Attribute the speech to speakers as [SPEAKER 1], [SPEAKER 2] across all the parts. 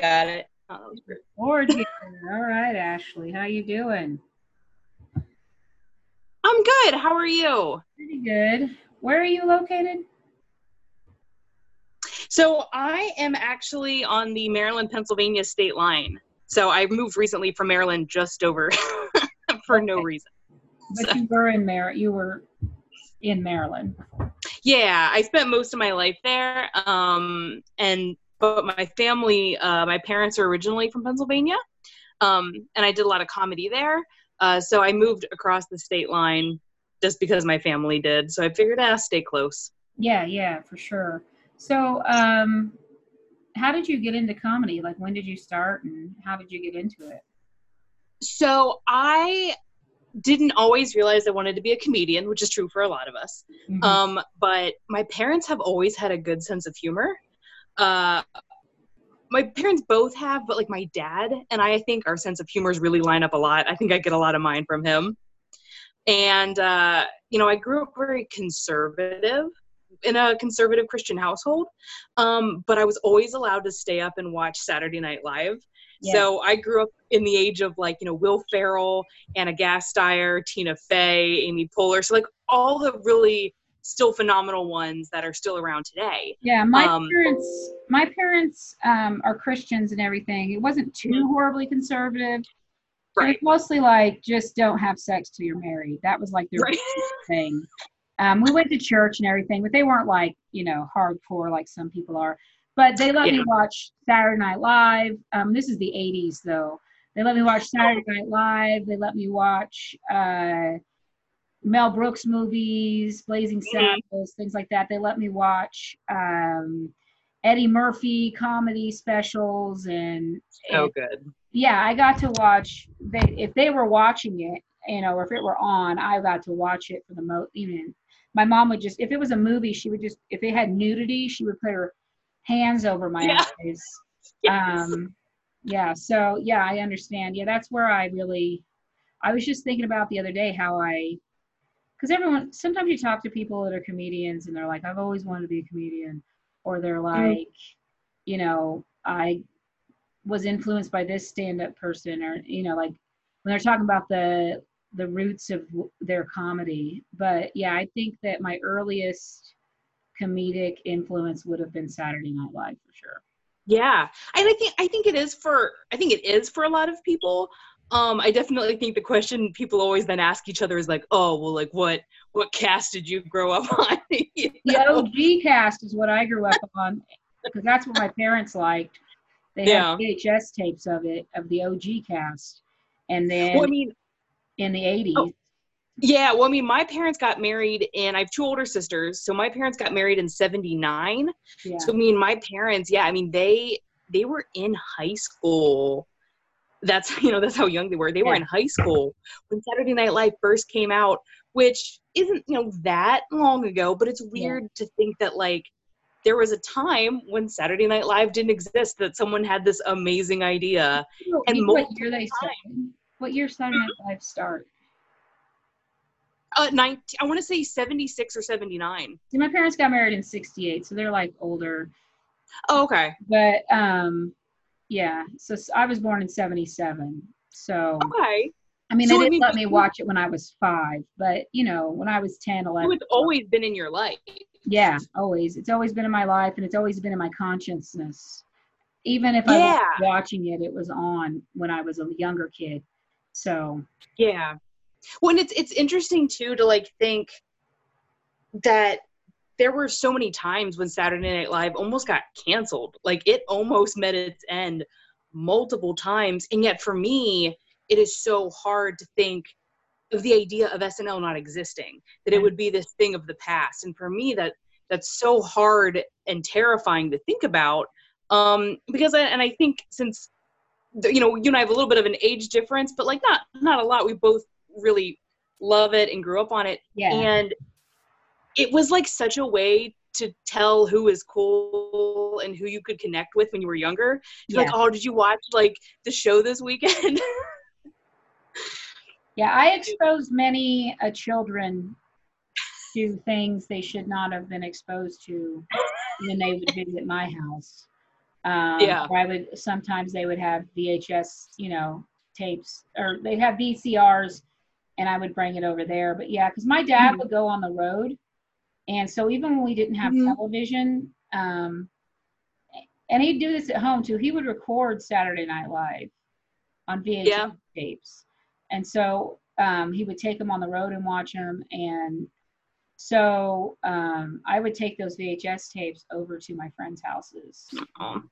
[SPEAKER 1] got it. Oh, that was great.
[SPEAKER 2] Gorgeous. All right, Ashley, how you doing?
[SPEAKER 1] I'm good. How are you?
[SPEAKER 2] Pretty good. Where are you located?
[SPEAKER 1] So I am actually on the Maryland Pennsylvania state line. So I moved recently from Maryland just over for no reason.
[SPEAKER 2] But
[SPEAKER 1] So-
[SPEAKER 2] you were in Mar. You were in Maryland.
[SPEAKER 1] Yeah, I spent most of my life there. Um, and but my family, uh, my parents are originally from Pennsylvania, um, and I did a lot of comedy there. Uh, so I moved across the state line just because my family did. So I figured, ah, stay close.
[SPEAKER 2] Yeah, yeah, for sure. So, um, how did you get into comedy? Like, when did you start, and how did you get into it?
[SPEAKER 1] So I didn't always realize I wanted to be a comedian, which is true for a lot of us.
[SPEAKER 2] Mhm.
[SPEAKER 1] Um, but my parents have always had a good sense of humor. Uh, my parents both have, but like my dad and I, I think our sense of humors really line up a lot. I think I get a lot of mine from him. And, uh, you know, I grew up very conservative in a conservative Christian household, um, but I was always allowed to stay up and watch Saturday Night Live.
[SPEAKER 2] Yeah.
[SPEAKER 1] So I grew up in the age of like, you know, Will Ferrell, Ana Gasteyer, Tina Fey, Amy Poehler. So like all the really still phenomenal ones that are still around today.
[SPEAKER 2] Yeah, my
[SPEAKER 1] Um,
[SPEAKER 2] parents, my parents um, are Christians and everything. It wasn't too horribly conservative.
[SPEAKER 1] Right.
[SPEAKER 2] It's mostly like just don't have sex till you're married. That was like their
[SPEAKER 1] Right.
[SPEAKER 2] thing. Um, we went to church and everything, but they weren't like you know hardcore like some people are. But they let me watch Saturday Night Live. Um, this is the '80s though. They let me watch Saturday Night Live. They let me watch uh, Mel Brooks movies, Blazing
[SPEAKER 1] Mhm.
[SPEAKER 2] Saddles, things like that. They let me watch um, Eddie Murphy comedy specials and,
[SPEAKER 1] So
[SPEAKER 2] and
[SPEAKER 1] good.
[SPEAKER 2] yeah, I got to watch. They if they were watching it, you know, or if it were on, I got to watch it for the most. Even my mom would just, if it was a movie, she would just, if it had nudity, she would put her hands over my
[SPEAKER 1] Yeah.
[SPEAKER 2] eyes.
[SPEAKER 1] Yes.
[SPEAKER 2] Um, yeah. So yeah, I understand. Yeah, that's where I really. I was just thinking about the other day how I, because everyone sometimes you talk to people that are comedians and they're like, I've always wanted to be a comedian, or they're mm-hmm. like, you know, I was influenced by this stand-up person or you know like when they're talking about the the roots of their comedy but yeah i think that my earliest comedic influence would have been saturday night live for sure
[SPEAKER 1] Yeah. And I think I think it is for I think it is for a lot of people. Um, I definitely think the question people always then ask each other is like, oh, well, like what what cast did you grow up on? You
[SPEAKER 2] the og cast is what i grew up on because that's what my parents liked they
[SPEAKER 1] Yeah.
[SPEAKER 2] had vhs tapes of it of the og cast and then
[SPEAKER 1] Well, I mean,
[SPEAKER 2] in the 80s
[SPEAKER 1] Oh. Yeah, well, I mean, my parents got married, and I have two older sisters. So my parents got married in '79.
[SPEAKER 2] yeah
[SPEAKER 1] So I mean, my parents, yeah, I mean, they they were in high school. That's you know that's how young they were. They were in high school when Saturday Night Live first came out, which isn't you know that long ago, but it's weird to think that like there was a time when Saturday Night Live didn't exist that someone had this amazing idea.
[SPEAKER 2] You know-
[SPEAKER 1] and
[SPEAKER 2] what year they started what year saturday night live start
[SPEAKER 1] Uh, 19, I want to say 76 or 79.
[SPEAKER 2] See, my parents got married in 68, so they're like older.
[SPEAKER 1] Oh, okay.
[SPEAKER 2] But um yeah, so I was born in 77. So
[SPEAKER 1] Okay.
[SPEAKER 2] I mean,
[SPEAKER 1] So,
[SPEAKER 2] they didn't let me watch it when I was 5, but you know, when I was 10, 11.
[SPEAKER 1] So it's always been in your life.
[SPEAKER 2] yeah, always. It's always been in my life and it's always been in my consciousness. Even if I
[SPEAKER 1] Yeah.
[SPEAKER 2] wasn't watching it, it was on when I was a younger kid. So,
[SPEAKER 1] Yeah. Well, and it's it's interesting too to like think that there were so many times when Saturday Night Live almost got canceled. Like it almost met its end multiple times, and yet for me, it is so hard to think of the idea of SNL not existing. That it would be this thing of the past, and for me, that that's so hard and terrifying to think about. Um, because I, and I think since you know you and I have a little bit of an age difference, but like not not a lot. We both really love it and grew up on it,
[SPEAKER 2] yeah.
[SPEAKER 1] and it was like such a way to tell who is cool and who you could connect with when you were younger. You're like, oh, did you watch like the show this weekend?
[SPEAKER 2] Yeah, I exposed many uh, children to things they should not have been exposed to when they would visit my house. Um,
[SPEAKER 1] Yeah.
[SPEAKER 2] I would sometimes they would have VHS, you know, tapes, or they'd have VCRs, and I would bring it over there. But yeah, because my dad
[SPEAKER 1] Mhm.
[SPEAKER 2] would go on the road, and so even when we didn't have
[SPEAKER 1] Mhm.
[SPEAKER 2] television, um, and he'd do this at home too. He would record Saturday Night Live on VHS
[SPEAKER 1] Yeah.
[SPEAKER 2] tapes, and so um, he would take them on the road and watch them. And so um, I would take those VHS tapes over to my friends' houses
[SPEAKER 1] Oh.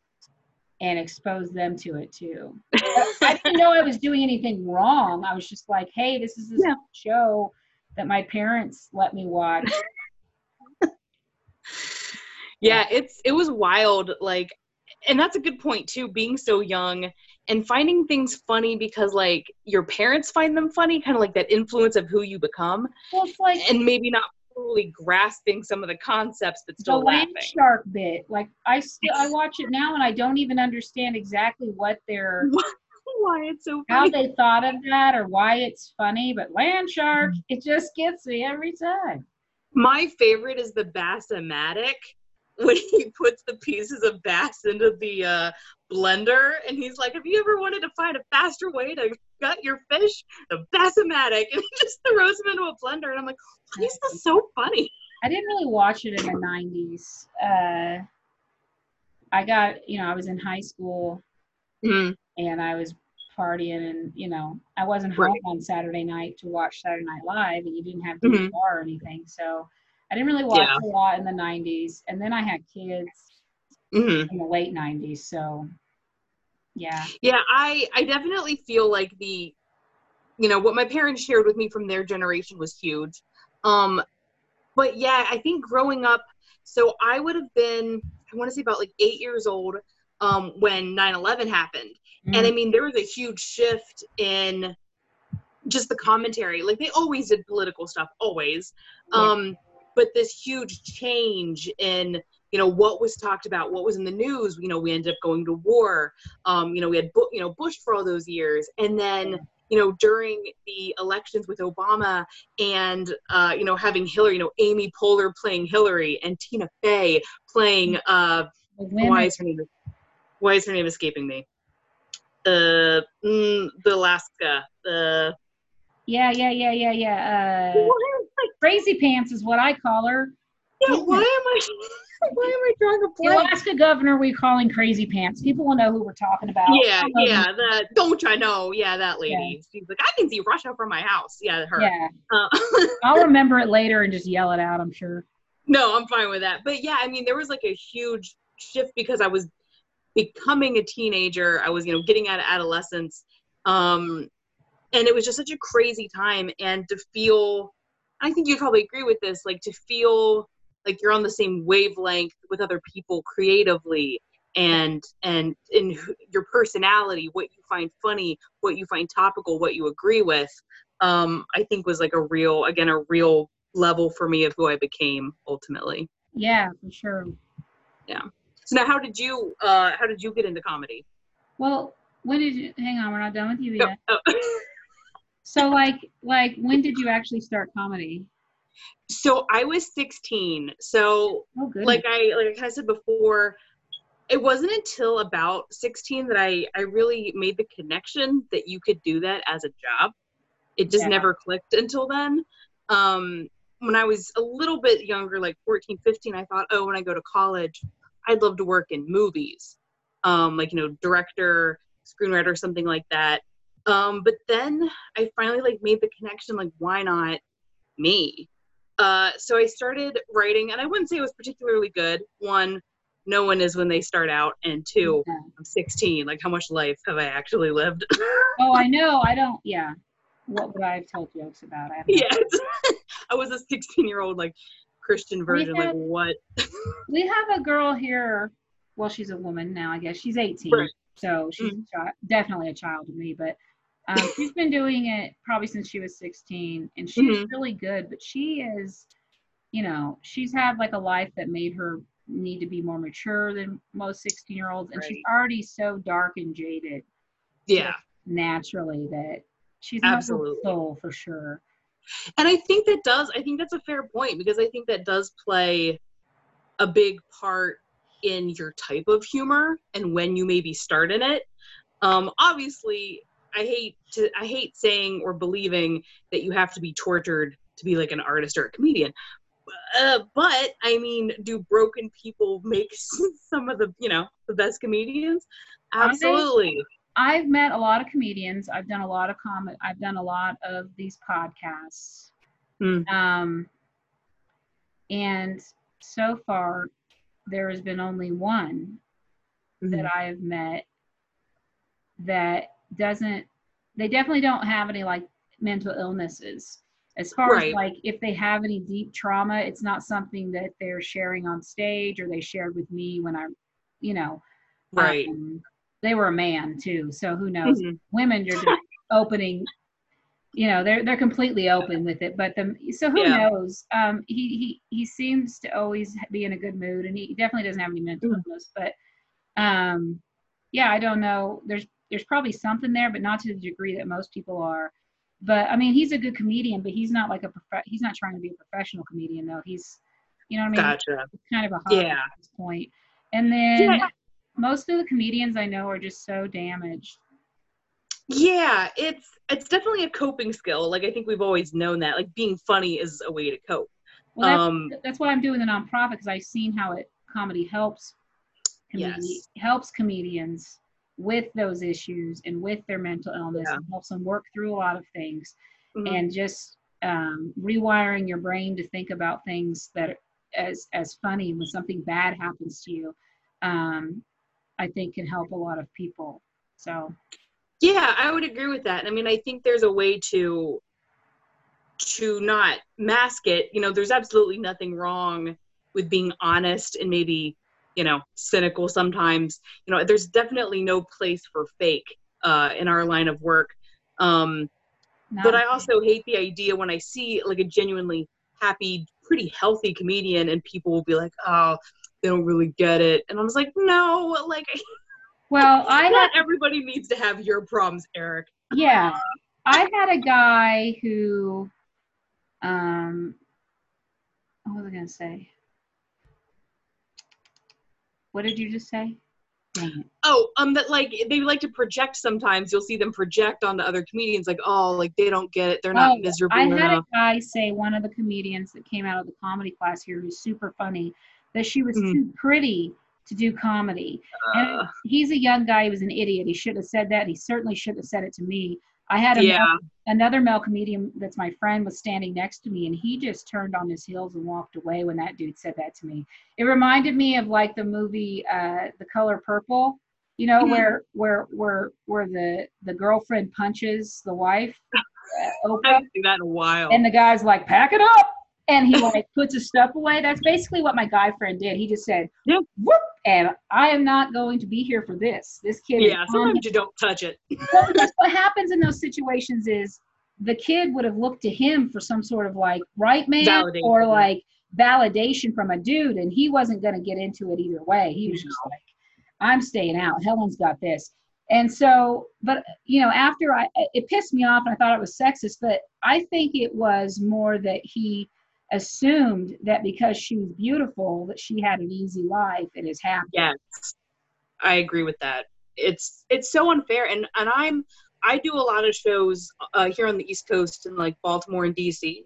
[SPEAKER 2] and expose them to it too. I didn't know I was doing anything wrong. I was just like, hey, this is this
[SPEAKER 1] Yeah.
[SPEAKER 2] show that my parents let me watch.
[SPEAKER 1] Yeah it's it was wild like and that's a good point too being so young and finding things funny because like your parents find them funny kind of like that influence of who you become
[SPEAKER 2] Well, it's like
[SPEAKER 1] and maybe not fully grasping some of the concepts but
[SPEAKER 2] the
[SPEAKER 1] still
[SPEAKER 2] land
[SPEAKER 1] laughing
[SPEAKER 2] shark bit. Like I still I watch it now and I don't even understand exactly what they're
[SPEAKER 1] why it's so
[SPEAKER 2] how they thought of that or why it's funny, but land shark,
[SPEAKER 1] Mm-hmm.
[SPEAKER 2] it just gets me every time.
[SPEAKER 1] my favorite is the bassomatic when he puts the pieces of bass into the uh, blender and he's like have you ever wanted to find a faster way to gut your fish the bassomatic and he just throws them into a blender and i'm like why is this so funny
[SPEAKER 2] I didn't really watch it in the 90s. Uh, I got, you know, I was in high school
[SPEAKER 1] Mm,
[SPEAKER 2] and I was partying and, you know, I wasn't home
[SPEAKER 1] Right.
[SPEAKER 2] on Saturday night to watch Saturday Night Live and you didn't have
[SPEAKER 1] Mhm.
[SPEAKER 2] DVR or anything. So I didn't really watch
[SPEAKER 1] Yeah.
[SPEAKER 2] a lot in the 90s. And then I had kids
[SPEAKER 1] mhm.
[SPEAKER 2] in the late 90s. So yeah.
[SPEAKER 1] Yeah, I I definitely feel like the you know what my parents shared with me from their generation was huge. Um but yeah, I think growing up so I would have been I want to say about like 8 years old um when 9/11 happened. And I mean there was a huge shift in just the commentary. Like they always did political stuff always.
[SPEAKER 2] Yeah.
[SPEAKER 1] But this huge change in you know what was talked about what was in the news you know we ended up going to war um, you know, we had you know Bush for all those years, and then you know during the elections with Obama and uh, you know having Hillary, you know Amy Poehler playing Hillary and Tina Fey playing uh, why is her name why is her name escaping me? Uh, mm, the Alaska, the
[SPEAKER 2] yeah, yeah, yeah, yeah, yeah. Uh, Crazy Pants is what I call her.
[SPEAKER 1] yeah, why am I why am I drawing a
[SPEAKER 2] The
[SPEAKER 1] blank?
[SPEAKER 2] Alaska governor we calling Crazy Pants. People will know who we're talking about.
[SPEAKER 1] Yeah,
[SPEAKER 2] them-
[SPEAKER 1] yeah, that don't I know? Yeah, that lady. She's like, I can see Russia from my house. Yeah, her.
[SPEAKER 2] Yeah.
[SPEAKER 1] Uh,
[SPEAKER 2] I'll remember it later and just yell it out, I'm sure.
[SPEAKER 1] no, I'm fine with that. But yeah, I mean, there was like a huge shift because I was becoming a teenager. I was, you know, getting out of adolescence. Um, and it was just such a crazy time. And to feel, I think you'd probably agree with this, like to feel like you're on the same wavelength with other people creatively and and in your personality what you find funny what you find topical what you agree with um i think was like a real again a real level for me of who i became ultimately
[SPEAKER 2] Yeah, for sure.
[SPEAKER 1] Yeah so now how did you uh how did you get into comedy
[SPEAKER 2] Well, when did you hang on, we're not done with you
[SPEAKER 1] Oh,
[SPEAKER 2] yet.
[SPEAKER 1] oh.
[SPEAKER 2] So like like when did you actually start comedy?
[SPEAKER 1] so i was 16 so
[SPEAKER 2] Oh
[SPEAKER 1] like I like I said before, it wasn't until about 16 that I I really made the connection that you could do that as a job. It just
[SPEAKER 2] Yeah.
[SPEAKER 1] never clicked until then. Um, when I was a little bit younger, like 14, 15, I thought, oh, when I go to college, I'd love to work in movies, um, like you know, director, screenwriter, something like that. Um, but then I finally like made the connection, like why not me? Uh, so I started writing, and I wouldn't say it was particularly good. One, no one is when they start out, and two,
[SPEAKER 2] Yeah.
[SPEAKER 1] I'm 16. Like, how much life have I actually lived?
[SPEAKER 2] Oh I know, I don't yeah. What would I have told jokes about? I
[SPEAKER 1] yes, I was a 16 year old like Christian version. Like, what?
[SPEAKER 2] we have a girl here. Well, she's a woman now, I guess. She's 18.
[SPEAKER 1] Right.
[SPEAKER 2] So she's a chi- definitely a child to me. But um, she's been doing it probably since she was 16. And she's
[SPEAKER 1] Mhm.
[SPEAKER 2] really good. But she is, you know, she's had like a life that made her need to be more mature than most 16 year olds. And she's already so dark and jaded
[SPEAKER 1] Yeah.
[SPEAKER 2] naturally that she's
[SPEAKER 1] Absolutely.
[SPEAKER 2] soul for sure.
[SPEAKER 1] And I think that does, I think that's a fair point because I think that does play a big part in your type of humor and when you maybe start in it. Um, obviously, I hate to I hate saying or believing that you have to be tortured to be like an artist or a comedian. Uh, but I mean, do broken people make some of the you know the best comedians? Absolutely.
[SPEAKER 2] I, I've met a lot of comedians. I've done a lot of comment. I've done a lot of these podcasts.
[SPEAKER 1] Mm.
[SPEAKER 2] Um, and so far, there has been only one
[SPEAKER 1] Mm-hmm.
[SPEAKER 2] that I have met that doesn't. They definitely don't have any like mental illnesses. As far
[SPEAKER 1] Right.
[SPEAKER 2] as like if they have any deep trauma, it's not something that they're sharing on stage or they shared with me when I'm, you know,
[SPEAKER 1] Right.
[SPEAKER 2] um, they were a man too, so who knows?
[SPEAKER 1] Mhm.
[SPEAKER 2] Women, you're just opening. You know, they're they're completely open with it, but the so who
[SPEAKER 1] Yeah.
[SPEAKER 2] knows? Um, he he he seems to always be in a good mood, and he definitely doesn't have any mental
[SPEAKER 1] Mm.
[SPEAKER 2] illness. But um, yeah, I don't know. There's there's probably something there, but not to the degree that most people are. But I mean, he's a good comedian, but he's not like a prof- he's not trying to be a professional comedian though. He's you know what I mean?
[SPEAKER 1] Gotcha.
[SPEAKER 2] It's kind of a hobby
[SPEAKER 1] Yeah.
[SPEAKER 2] at this point. And then
[SPEAKER 1] Yeah.
[SPEAKER 2] most of the comedians I know are just so damaged.
[SPEAKER 1] Yeah, it's it's definitely a coping skill. Like I think we've always known that. Like being funny is a way to cope.
[SPEAKER 2] Well, that's,
[SPEAKER 1] um,
[SPEAKER 2] that's why I'm doing the nonprofit because I've seen how it comedy helps comedi-
[SPEAKER 1] Yes.
[SPEAKER 2] helps comedians with those issues and with their mental illness
[SPEAKER 1] Yeah.
[SPEAKER 2] and helps them work through a lot of things
[SPEAKER 1] mhm.
[SPEAKER 2] and just um, rewiring your brain to think about things that as as funny when something bad happens to you. Um, I think can help a lot of people. So
[SPEAKER 1] Yeah, I would agree with that. I mean, I think there's a way to to not mask it. You know, there's absolutely nothing wrong with being honest and maybe, you know, cynical sometimes. You know, there's definitely no place for fake uh, in our line of work. Um, but I also hate the idea when I see like a genuinely happy, pretty healthy comedian and people will be like, oh, they don't really get it. And I was like, no, like,
[SPEAKER 2] well, I had
[SPEAKER 1] not everybody needs to have your problems, Eric.
[SPEAKER 2] yeah i had a guy who um what was i going to say what did you just say?
[SPEAKER 1] Oh, um, that like they like to project. Sometimes. You'll see them project onto other comedians, like, oh, like they don't get it. They're not
[SPEAKER 2] Oh,
[SPEAKER 1] miserable
[SPEAKER 2] i had a guy say one of the comedians that came out of the comedy class here who's super funny that she was
[SPEAKER 1] Mhm.
[SPEAKER 2] too pretty to do comedy. And
[SPEAKER 1] Uh,
[SPEAKER 2] he's a young guy. He was an idiot. He should have said that. He certainly should have said it to me i had a
[SPEAKER 1] yeah,
[SPEAKER 2] male another male comedian that's my friend was standing next to me and he just turned on his heels and walked away when that dude said that to me it reminded me of like the movie uh the color purple you know
[SPEAKER 1] Mhm.
[SPEAKER 2] where where where where the the girlfriend punches the wife uh,
[SPEAKER 1] I haven't seen that in a while.
[SPEAKER 2] and the guy's like pack it up and he like puts his stuff away that's basically what my guy friend did he just said whoop and i am not going to be here for this this kid is
[SPEAKER 1] yeah, sometimes you don't touch it.
[SPEAKER 2] well, because what happens in those situations is the kid would have looked to him for some sort of like right man
[SPEAKER 1] Validation.
[SPEAKER 2] or like validation from a dude, and he wasn't going to get into it either way. He was just like, "I'm staying out. Helen's got this." And so, but you know, after I, it pissed me off, and I thought it was sexist. But I think it was more that he assumed that because she was beautiful, that she had an easy life and is happy.
[SPEAKER 1] Yes, I agree with that. It's it's so unfair, and and I'm I do a lot of shows uh, here on the East Coast in like Baltimore and DC,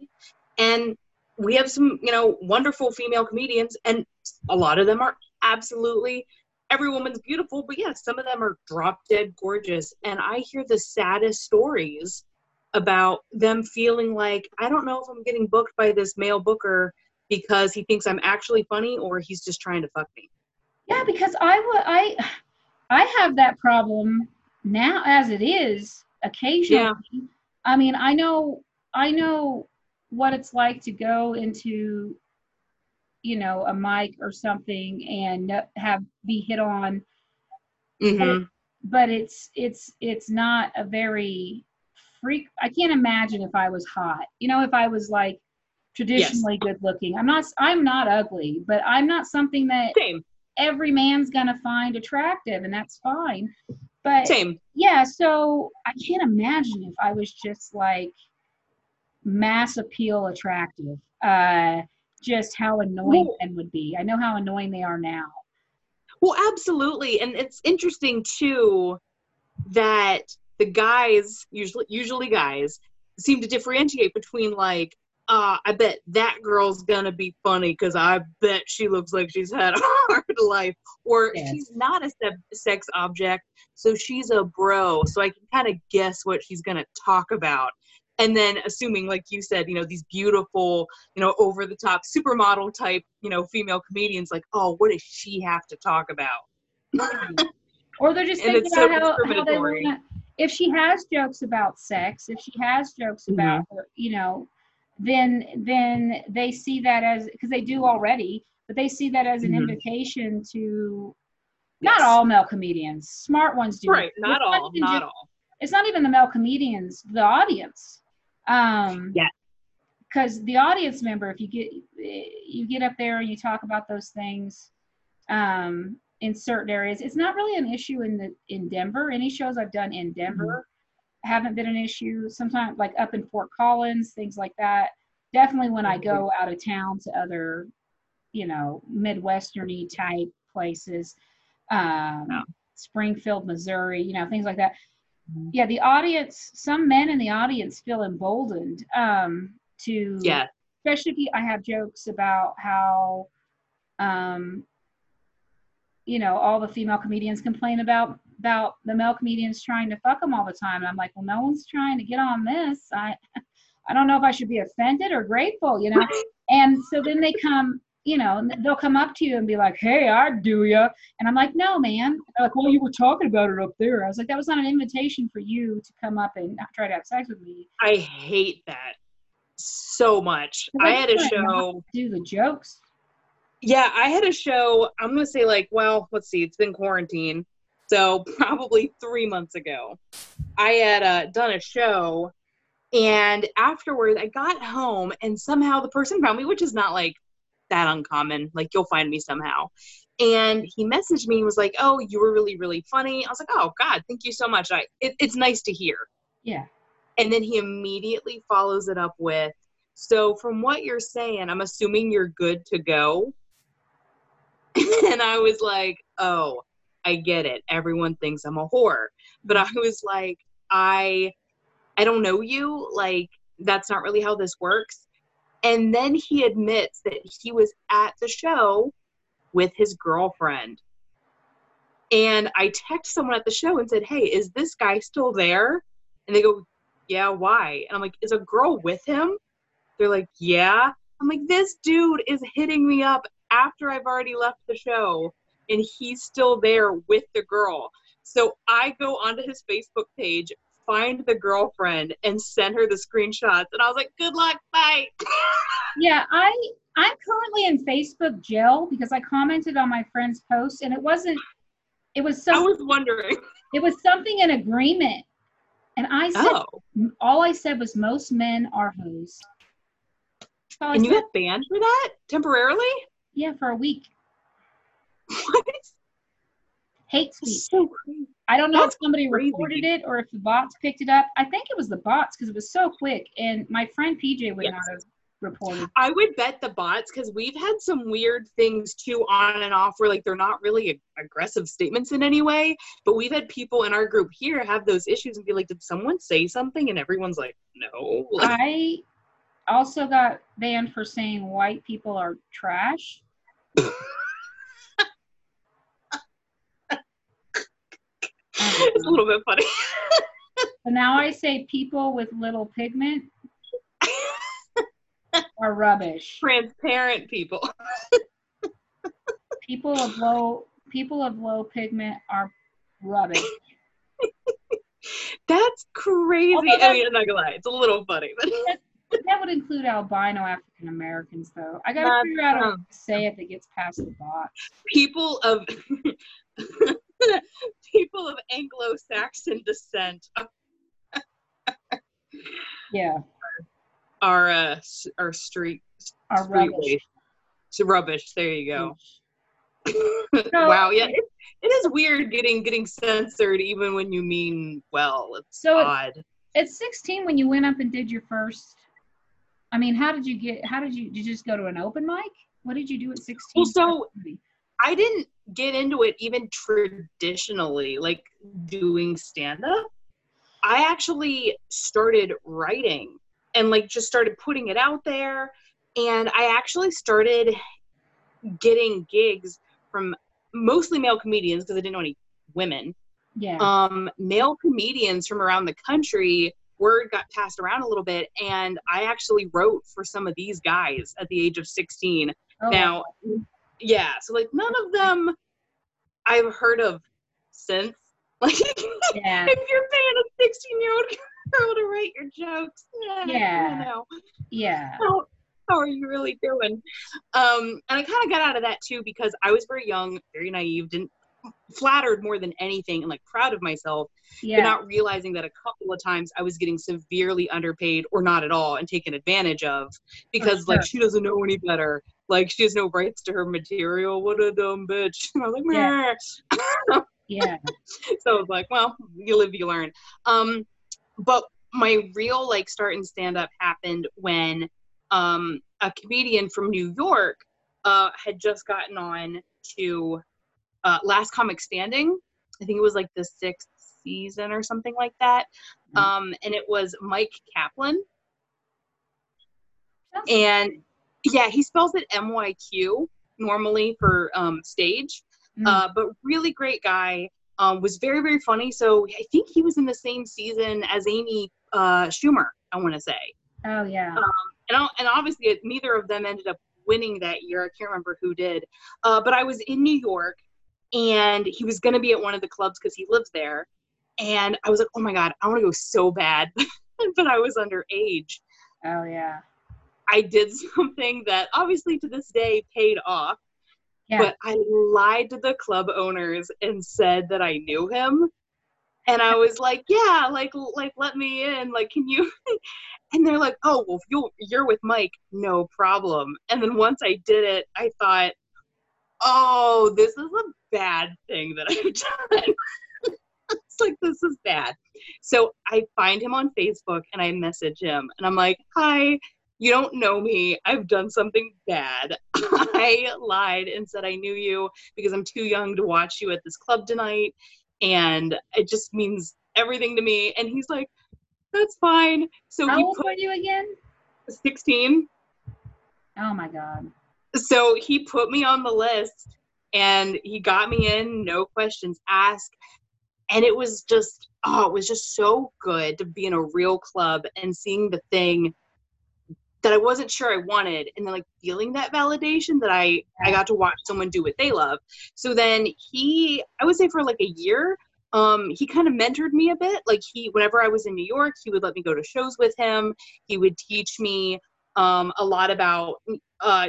[SPEAKER 1] and we have some you know wonderful female comedians, and a lot of them are absolutely every woman's beautiful, but yeah, some of them are drop dead gorgeous, and I hear the saddest stories about them feeling like I don't know if I'm getting booked by this male booker because he thinks I'm actually funny or he's just trying to fuck me.
[SPEAKER 2] Yeah, because I would I I have that problem now as it is occasionally. Yeah. I mean, I know I know what it's like to go into you know a mic or something and have be hit on
[SPEAKER 1] Mm-hmm.
[SPEAKER 2] but it's it's it's not a very freak I can't imagine if I was hot. You know, if I was like traditionally good looking. I'm not I'm not ugly, but I'm not something that
[SPEAKER 1] Same,
[SPEAKER 2] every man's gonna find attractive and that's fine but
[SPEAKER 1] same.
[SPEAKER 2] yeah so i can't imagine if i was just like mass appeal attractive uh just how annoying
[SPEAKER 1] Well-
[SPEAKER 2] men would be i know how annoying they are now
[SPEAKER 1] Well, absolutely, and it's interesting too that the guys, usually usually guys, seem to differentiate between like, uh, I bet that girl's gonna be funny because I bet she looks like she's had a hard life, or
[SPEAKER 2] Yes.
[SPEAKER 1] she's not a se- sex object, so she's a bro, so I can kind of guess what she's gonna talk about. And then assuming, like you said, you know, these beautiful, you know, over the top supermodel type, you know, female comedians, like, oh, what does she have to talk about?
[SPEAKER 2] or they're just thinking
[SPEAKER 1] it's so
[SPEAKER 2] about how, how they want if she has jokes about sex if she has jokes
[SPEAKER 1] Mm-hmm.
[SPEAKER 2] about her you know then then they see that as because they do already but they see that as an
[SPEAKER 1] Mhm.
[SPEAKER 2] invitation to not all male comedians smart ones do
[SPEAKER 1] Right, not
[SPEAKER 2] It's
[SPEAKER 1] all, not
[SPEAKER 2] just-
[SPEAKER 1] all.
[SPEAKER 2] it's not even the male comedians the audience um
[SPEAKER 1] Yeah.
[SPEAKER 2] because the audience member if you get you get up there and you talk about those things um in certain areas. It's not really an issue in the in denver. Any shows i've done in denver haven't been an issue. Sometimes like up in fort collins things like that. Definitely when i go out of town to other you know midwesterny type places um
[SPEAKER 1] Yeah.
[SPEAKER 2] springfield missouri you know things like that.
[SPEAKER 1] Mhm.
[SPEAKER 2] yeah the audience some men in the audience feel emboldened um to
[SPEAKER 1] Yeah,
[SPEAKER 2] especially if you, I have jokes about how, um, you know, all the female comedians complain about about the male comedians trying to fuck them all the time. And I'm like, well, no one's trying to get on this. I, I don't know if I should be offended or grateful, you know. and so then they come, you know, they'll come up to you and be like, hey, I do ya. And I'm like, no, man. They're like, well, you were talking about it up there. I was like, that was not an invitation for you to come up and try to have sex with me.
[SPEAKER 1] I hate that so much. I had a show.
[SPEAKER 2] Do the jokes.
[SPEAKER 1] Yeah, I had a show. I'm gonna say like, well, let's see. It's been quarantine, so probably three months ago. I had uh, done a show, and afterwards, I got home, and somehow the person found me, which is not like that uncommon. Like you'll find me somehow. And he messaged me and was like, "Oh, you were really, really funny." I was like, "Oh God, thank you so much. I it, it's nice to hear."
[SPEAKER 2] Yeah.
[SPEAKER 1] And then he immediately follows it up with, So, from what you're saying, I'm assuming you're good to go. and I was like, Oh, I get it. Everyone thinks I'm a whore. But I was like, I I don't know you. Like, that's not really how this works. And then he admits that he was at the show with his girlfriend. And I text someone at the show and said, Hey, is this guy still there? And they go, Yeah, why? And I'm like, Is a girl with him? They're like, Yeah. I'm like, This dude is hitting me up after I've already left the show, and he's still there with the girl. So I go onto his Facebook page, find the girlfriend, and send her the screenshots. And I was like, Good luck, bye.
[SPEAKER 2] Yeah, I I'm currently in Facebook jail because I commented on my friend's post and it wasn't it was
[SPEAKER 1] I was wondering.
[SPEAKER 2] it was something in agreement. And I said
[SPEAKER 1] Oh,
[SPEAKER 2] all I said was most men are hoes.
[SPEAKER 1] And you got banned for that temporarily?
[SPEAKER 2] Yeah, for a week.
[SPEAKER 1] What?
[SPEAKER 2] Hate speech.
[SPEAKER 1] So.
[SPEAKER 2] I don't know
[SPEAKER 1] That's
[SPEAKER 2] if somebody
[SPEAKER 1] crazy.
[SPEAKER 2] reported it or if the bots picked it up. I think it was the bots because it was so quick and my friend PJ would
[SPEAKER 1] Yes.
[SPEAKER 2] not have reported.
[SPEAKER 1] I would bet the bots because we've had some weird things too on and off where like they're not really ag- aggressive statements in any way, but we've had people in our group here have those issues and be like, "Did someone say something?" And everyone's like, "No."
[SPEAKER 2] I also got banned for saying white people are trash.
[SPEAKER 1] It's a little bit funny.
[SPEAKER 2] So now I say people with little pigment are rubbish.
[SPEAKER 1] Transparent people.
[SPEAKER 2] People of low people of low pigment are rubbish.
[SPEAKER 1] That's crazy. I mean, I'm not gonna lie, it's a little funny, but
[SPEAKER 2] That would include albino African Americans though. I gotta
[SPEAKER 1] That's,
[SPEAKER 2] figure out how to say it that gets past the bot.
[SPEAKER 1] people of people of Anglo-Saxon descent
[SPEAKER 2] Yeah.
[SPEAKER 1] are uh are street
[SPEAKER 2] Are
[SPEAKER 1] street
[SPEAKER 2] rubbish.
[SPEAKER 1] waste. So rubbish. There you go.
[SPEAKER 2] So-
[SPEAKER 1] wow. Yeah. It, it is weird getting getting censored even when you mean well. It's
[SPEAKER 2] So it-
[SPEAKER 1] odd.
[SPEAKER 2] At 16 when you went up and did your first I mean, how did you get how did you did you just go to an open mic? What did you do at 16?
[SPEAKER 1] Well, so I didn't get into it even traditionally, like doing stand up, I actually started writing and like just started putting it out there. And I actually started getting gigs from mostly male comedians because I didn't know any women.
[SPEAKER 2] Yeah.
[SPEAKER 1] Um, male comedians from around the country. Word got passed around a little bit, and I actually wrote for some of these guys at the age of 16.
[SPEAKER 2] Oh,
[SPEAKER 1] now, yeah, so like none of them I've heard of since. Like,
[SPEAKER 2] Yeah.
[SPEAKER 1] if you're paying a 16 year old girl to write your jokes, yeah,
[SPEAKER 2] Yeah.
[SPEAKER 1] you know,
[SPEAKER 2] Yeah.
[SPEAKER 1] how, how are you really doing? Um, and I kind of got out of that too because I was very young, very naive, didn't flattered more than anything, and like proud of myself, but not realizing that a couple of times I was getting severely underpaid or not at all and taken advantage of because like she doesn't know any better. Like she has no rights to her material. What a dumb bitch. And I was like,
[SPEAKER 2] Yeah.
[SPEAKER 1] "Meh."
[SPEAKER 2] Yeah.
[SPEAKER 1] so I was like, well, you live, you learn. Um, but my real like start in stand up happened when um, a comedian from New York uh, had just gotten on to uh, Last Comic Standing. I think it was like the sixth season or something like that.
[SPEAKER 2] Mhm.
[SPEAKER 1] Um, and it was Myq Kaplan. And yeah, he spells it M Y Q normally for um, stage
[SPEAKER 2] Mm.
[SPEAKER 1] uh, but really great guy. Um, was very very funny. So I think he was in the same season as Amy uh, Schumer. I want to say,
[SPEAKER 2] oh yeah.
[SPEAKER 1] and and obviously it- neither of them ended up winning that year. I can't remember who did. Uh, but I was in New York, and he was going to be at one of the clubs because he lives there. And I was like, oh my god, I want to go so bad, but I was underage.
[SPEAKER 2] Oh yeah.
[SPEAKER 1] I did something that obviously to this day paid off.
[SPEAKER 2] Yeah.
[SPEAKER 1] But I lied to the club owners and said that I knew him. And I was like, yeah, like like let me in. Like, can you and they're like, oh well you you're with Myq, no problem. And then once I did it, I thought, oh, this is a bad thing that I've done. it's like this is bad. So I find him on Facebook and I message him and I'm like, hi, you don't know me. I've done something bad. I lied and said I knew you because I'm too young to watch you at this club tonight. And it just means everything to me. And he's like, that's fine. So
[SPEAKER 2] How old
[SPEAKER 1] put
[SPEAKER 2] were you again?
[SPEAKER 1] 16.
[SPEAKER 2] Oh my god.
[SPEAKER 1] So he put me on the list and he got me in, no questions asked. And it was just, oh, it was just so good to be in a real club and seeing the thing that I wasn't sure I wanted, and then like feeling that validation that I I got to watch someone do what they love. So then he, I would say for like a year, um, he kind of mentored me a bit. Like he, whenever I was in New York, he would let me go to shows with him. He would teach me um, a lot about uh,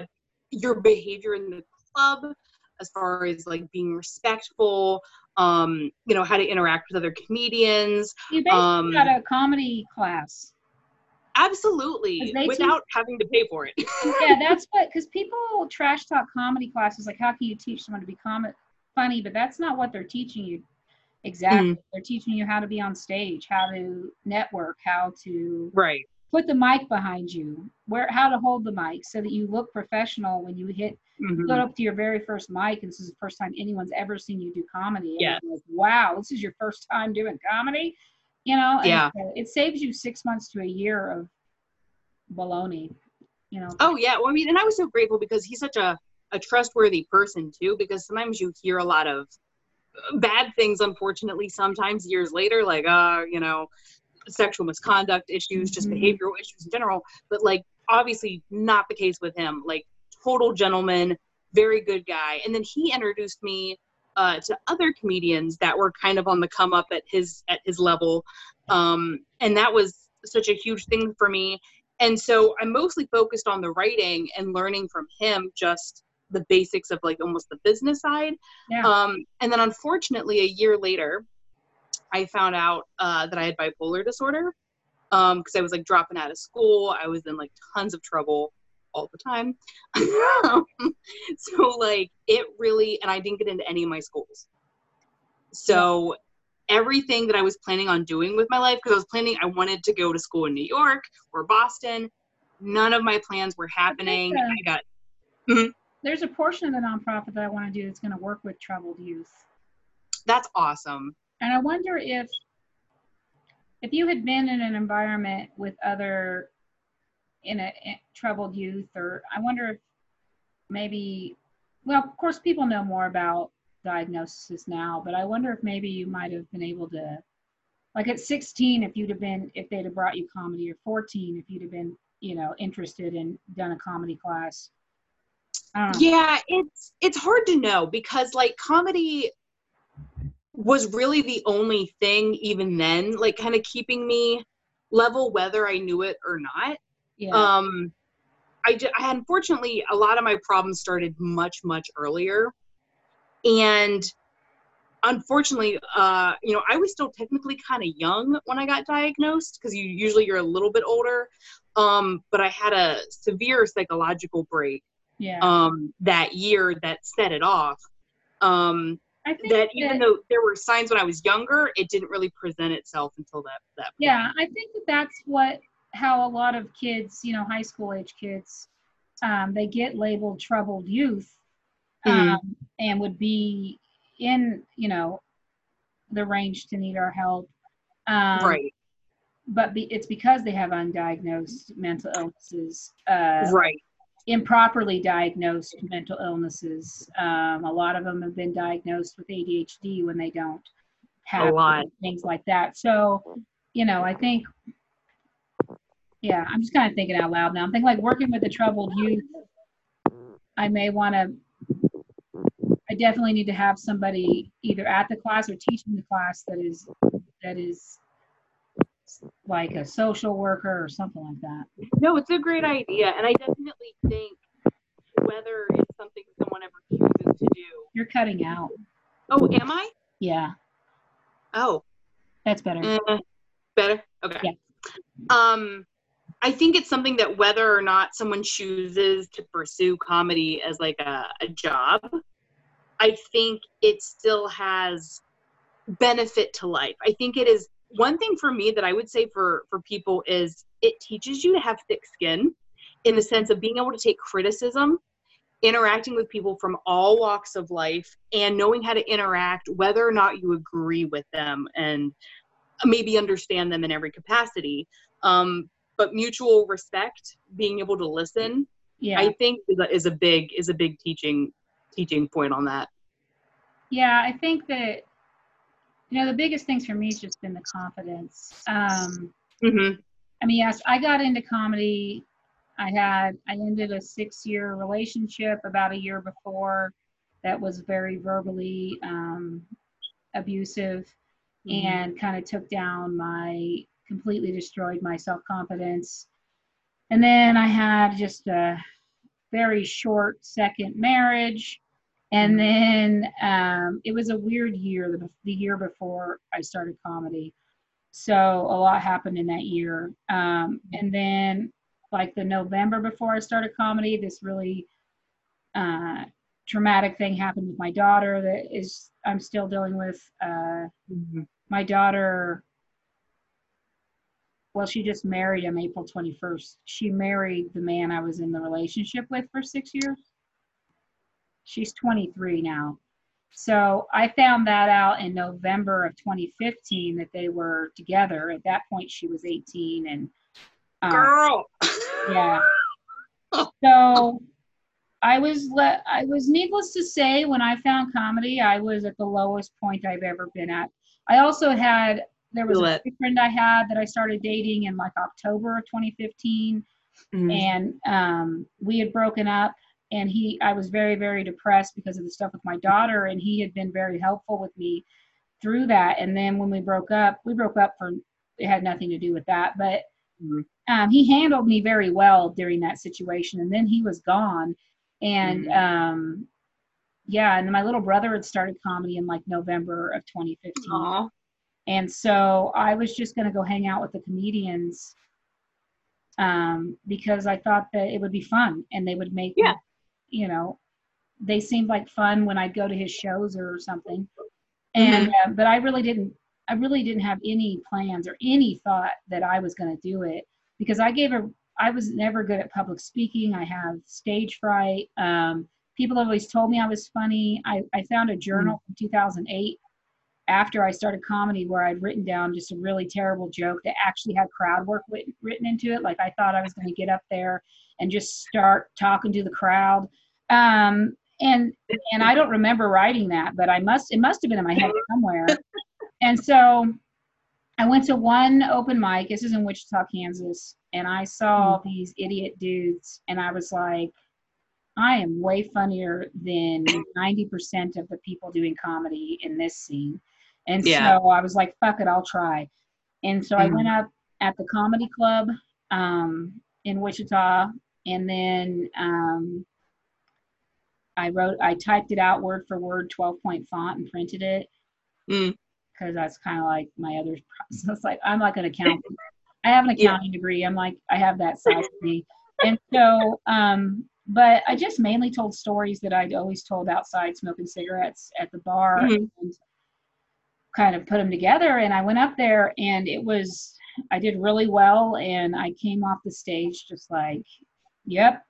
[SPEAKER 1] your behavior in the club, as far as like being respectful. Um, you know how to interact with other comedians.
[SPEAKER 2] You basically
[SPEAKER 1] Um,
[SPEAKER 2] got a comedy class.
[SPEAKER 1] absolutely without having to pay for it.
[SPEAKER 2] yeah, that's what because people trash talk comedy classes like how can you teach someone to be com- funny, but that's not what they're teaching you. Exactly,
[SPEAKER 1] Mm-hmm.
[SPEAKER 2] they're teaching you how to be on stage, how to network, how to
[SPEAKER 1] right.
[SPEAKER 2] Put the mic behind you, where how to hold the mic so that you look professional when you hit
[SPEAKER 1] Mhm.
[SPEAKER 2] go up to your very first mic and this is the first time anyone's ever seen you do comedy. And like, wow, this is your first time doing comedy. You know, and
[SPEAKER 1] Yeah.
[SPEAKER 2] so it saves you six months to a year of baloney. You know.
[SPEAKER 1] Oh yeah, well I mean, and I was so grateful because he's such a a trustworthy person too. Because sometimes you hear a lot of bad things, unfortunately. Sometimes years later, like uh, you know, sexual misconduct issues, just
[SPEAKER 2] Mhm.
[SPEAKER 1] behavioral issues in general. But like, obviously, not the case with him. Like, total gentleman, very good guy. And then he introduced me uh, to other comedians that were kind of on the come up at his at his level, um, and that was such a huge thing for me. And so I'm mostly focused on the writing and learning from him just the basics of like almost the business side.
[SPEAKER 2] Yeah.
[SPEAKER 1] Um, and then unfortunately, a year later, I found out uh, that I had bipolar disorder because I was like dropping out of school. I was in like tons of trouble all the time. so like it really, and I didn't get into any of my schools. So everything that I was planning on doing with my life, because I was planning, I wanted to go to school in New York or Boston. None of my plans were happening.
[SPEAKER 2] Okay.
[SPEAKER 1] I got
[SPEAKER 2] there's a portion of the nonprofit that I want to do that's going to work with troubled youth.
[SPEAKER 1] That's awesome.
[SPEAKER 2] And I wonder if if you had been in an environment with other in a, in troubled youth or I wonder if maybe well, of course people know more about diagnosis now, but I wonder if maybe you might have been able to like at 16 if you'd have been if they'd have brought you comedy or 14 if you'd have been you know interested in done a comedy class.
[SPEAKER 1] Yeah it's it's hard to know because like comedy was really the only thing even then like kind of keeping me level whether i knew it or not yeah. um I, just, I unfortunately a lot of my problems started much much earlier and unfortunately uh you know i was still technically kind of young when i got diagnosed because you usually you're a little bit older um but i had a severe psychological break yeah. um that year that set it off um that, that even though there were signs when I was younger, it didn't really present itself until that that. Point.
[SPEAKER 2] Yeah, I think that that's what how a lot of kids, you know, high school age kids, um, they get labeled troubled youth, mm-hmm. um, mm-hmm. and would be in you know the range to need our help.
[SPEAKER 1] Um, right.
[SPEAKER 2] But be, it's because they have undiagnosed mental illnesses. Uh,
[SPEAKER 1] right
[SPEAKER 2] improperly diagnosed mental illnesses. Um, a lot of them have been diagnosed with ADHD when they don't have things like that. So, you know, I think, yeah, I'm just kind of thinking out loud now. I'm thinking like working with the troubled youth. I may want to. I definitely need to have somebody either at the class or teaching the class that is that is like a social worker or something like that.
[SPEAKER 1] No, it's a great idea. And I definitely think whether it's something someone ever chooses to do.
[SPEAKER 2] You're cutting out.
[SPEAKER 1] Oh, am I?
[SPEAKER 2] Yeah.
[SPEAKER 1] Oh.
[SPEAKER 2] That's better.
[SPEAKER 1] Uh, better? Okay.
[SPEAKER 2] Yeah.
[SPEAKER 1] Um, I think it's something that whether or not someone chooses to pursue comedy as like a, a job, I think it still has benefit to life. I think it is one thing for me that I would say for for people is it teaches you to have thick skin in the sense of being able to take criticism, interacting with people from all walks of life and knowing how to interact whether or not you agree with them and maybe understand them in every capacity. Um, but mutual respect, being able to listen, yeah. I think is a, is a big is a big teaching teaching point on that.
[SPEAKER 2] Yeah, I think that you know the biggest things for me has just been the confidence um mm-hmm. i mean yes i got into comedy i had i ended a six year relationship about a year before that was very verbally um, abusive mm-hmm. and kind of took down my completely destroyed my self-confidence and then i had just a very short second marriage and mm-hmm. then um, it was a weird year, the, the year before I started comedy. So a lot happened in that year. Um, and then, like the November before I started comedy, this really uh, traumatic thing happened with my daughter that is I'm still dealing with. Uh, mm-hmm. My daughter, well, she just married him April 21st. She married the man I was in the relationship with for six years. She's 23 now. So I found that out in November of 2015 that they were together. At that point, she was 18 and
[SPEAKER 1] um, girl.
[SPEAKER 2] Yeah. So I was le- I was needless to say when I found comedy, I was at the lowest point I've ever been at. I also had there was a friend I had that I started dating in like October of 2015, mm-hmm. and um, we had broken up and he i was very very depressed because of the stuff with my daughter and he had been very helpful with me through that and then when we broke up we broke up for it had nothing to do with that but mm-hmm. um, he handled me very well during that situation and then he was gone and mm-hmm. um, yeah and my little brother had started comedy in like november of 2015 Aww. and so i was just going to go hang out with the comedians um, because I thought that it would be fun and they would make
[SPEAKER 1] yeah
[SPEAKER 2] you know, they seemed like fun when I'd go to his shows or something. And mm-hmm. uh, but I really didn't. I really didn't have any plans or any thought that I was going to do it because I gave a. I was never good at public speaking. I have stage fright. Um, people always told me I was funny. I, I found a journal from 2008 after I started comedy where I'd written down just a really terrible joke that actually had crowd work writ- written into it. Like I thought I was going to get up there and just start talking to the crowd. Um, and and I don't remember writing that, but I must it must have been in my head somewhere. And so I went to one open mic. This is in Wichita, Kansas, and I saw these idiot dudes, and I was like, I am way funnier than 90% of the people doing comedy in this scene. And
[SPEAKER 1] Yeah.
[SPEAKER 2] so I was like, fuck it, I'll try. And so I
[SPEAKER 1] Mhm.
[SPEAKER 2] went up at the comedy club um, in Wichita, and then um, I wrote, I typed it out word for word, 12 point font, and printed it
[SPEAKER 1] Mm.
[SPEAKER 2] because that's kind of like my other process. Like I'm like an accountant. I have an
[SPEAKER 1] Yeah.
[SPEAKER 2] accounting degree. I'm like I have that side of me, and so um, but I just mainly told stories that I'd always told outside smoking cigarettes at the bar
[SPEAKER 1] Mhm.
[SPEAKER 2] and kind of put them together. And I went up there and it was I did really well, and I came off the stage just like, yep.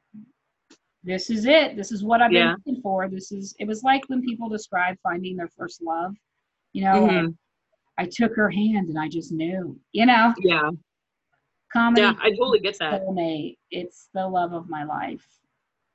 [SPEAKER 2] This is it. This is what I've
[SPEAKER 1] Yeah.
[SPEAKER 2] been looking for. This is. It was like when people describe finding their first love. You know,
[SPEAKER 1] Mhm.
[SPEAKER 2] I took her hand and I just knew, you know,
[SPEAKER 1] Yeah.
[SPEAKER 2] comedy.
[SPEAKER 1] Yeah. I totally get that.
[SPEAKER 2] soulmate. It's the love of my life.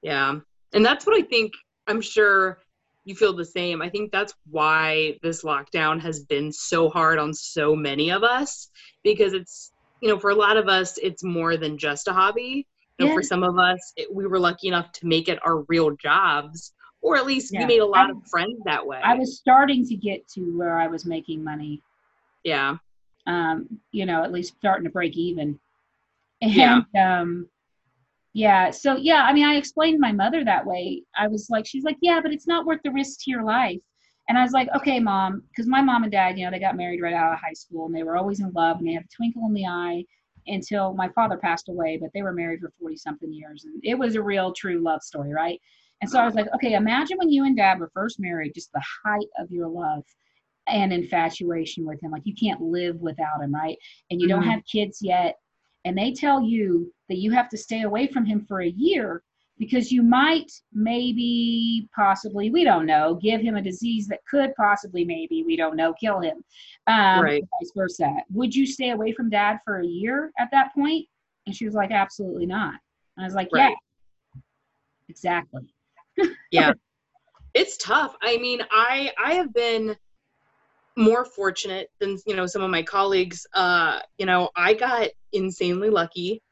[SPEAKER 1] Yeah. And that's what I think, I'm sure you feel the same. I think that's why this lockdown has been so hard on so many of us because it's, you know, for a lot of us, it's more than just a hobby. You know,
[SPEAKER 2] Yeah.
[SPEAKER 1] for some of us, it, we were lucky enough to make it our real jobs, or at least
[SPEAKER 2] Yeah.
[SPEAKER 1] we made a lot
[SPEAKER 2] I-
[SPEAKER 1] of friends that way.
[SPEAKER 2] I was starting to get to where I was making money.
[SPEAKER 1] yeah.
[SPEAKER 2] Um, you know, at least starting to break even. And
[SPEAKER 1] Yeah.
[SPEAKER 2] um yeah, so yeah, I mean I explained my mother that way. I was like, she's like, Yeah, but it's not worth the risk to your life. And I was like, okay, mom, because my mom and dad, you know, they got married right out of high school and they were always in love and they had a twinkle in the eye until my father passed away, but they were married for 40 something years. And it was a real, true love story, right? And so I was like, okay, imagine when you and dad were first married, just the height of your love and infatuation with him. Like you can't live without him, right? And you don't
[SPEAKER 1] Mhm.
[SPEAKER 2] have kids yet. And they tell you that you have to stay away from him for a year because you might maybe possibly we don't know give him a disease that could possibly maybe we don't know kill him um
[SPEAKER 1] Right.
[SPEAKER 2] vice versa. Would you stay away from dad for a year at that point? And she was like absolutely not. And i was like
[SPEAKER 1] Right.
[SPEAKER 2] yeah exactly. Yeah.
[SPEAKER 1] it's tough. I mean i i have been more fortunate than you know some of my colleagues. Uh you know i got insanely lucky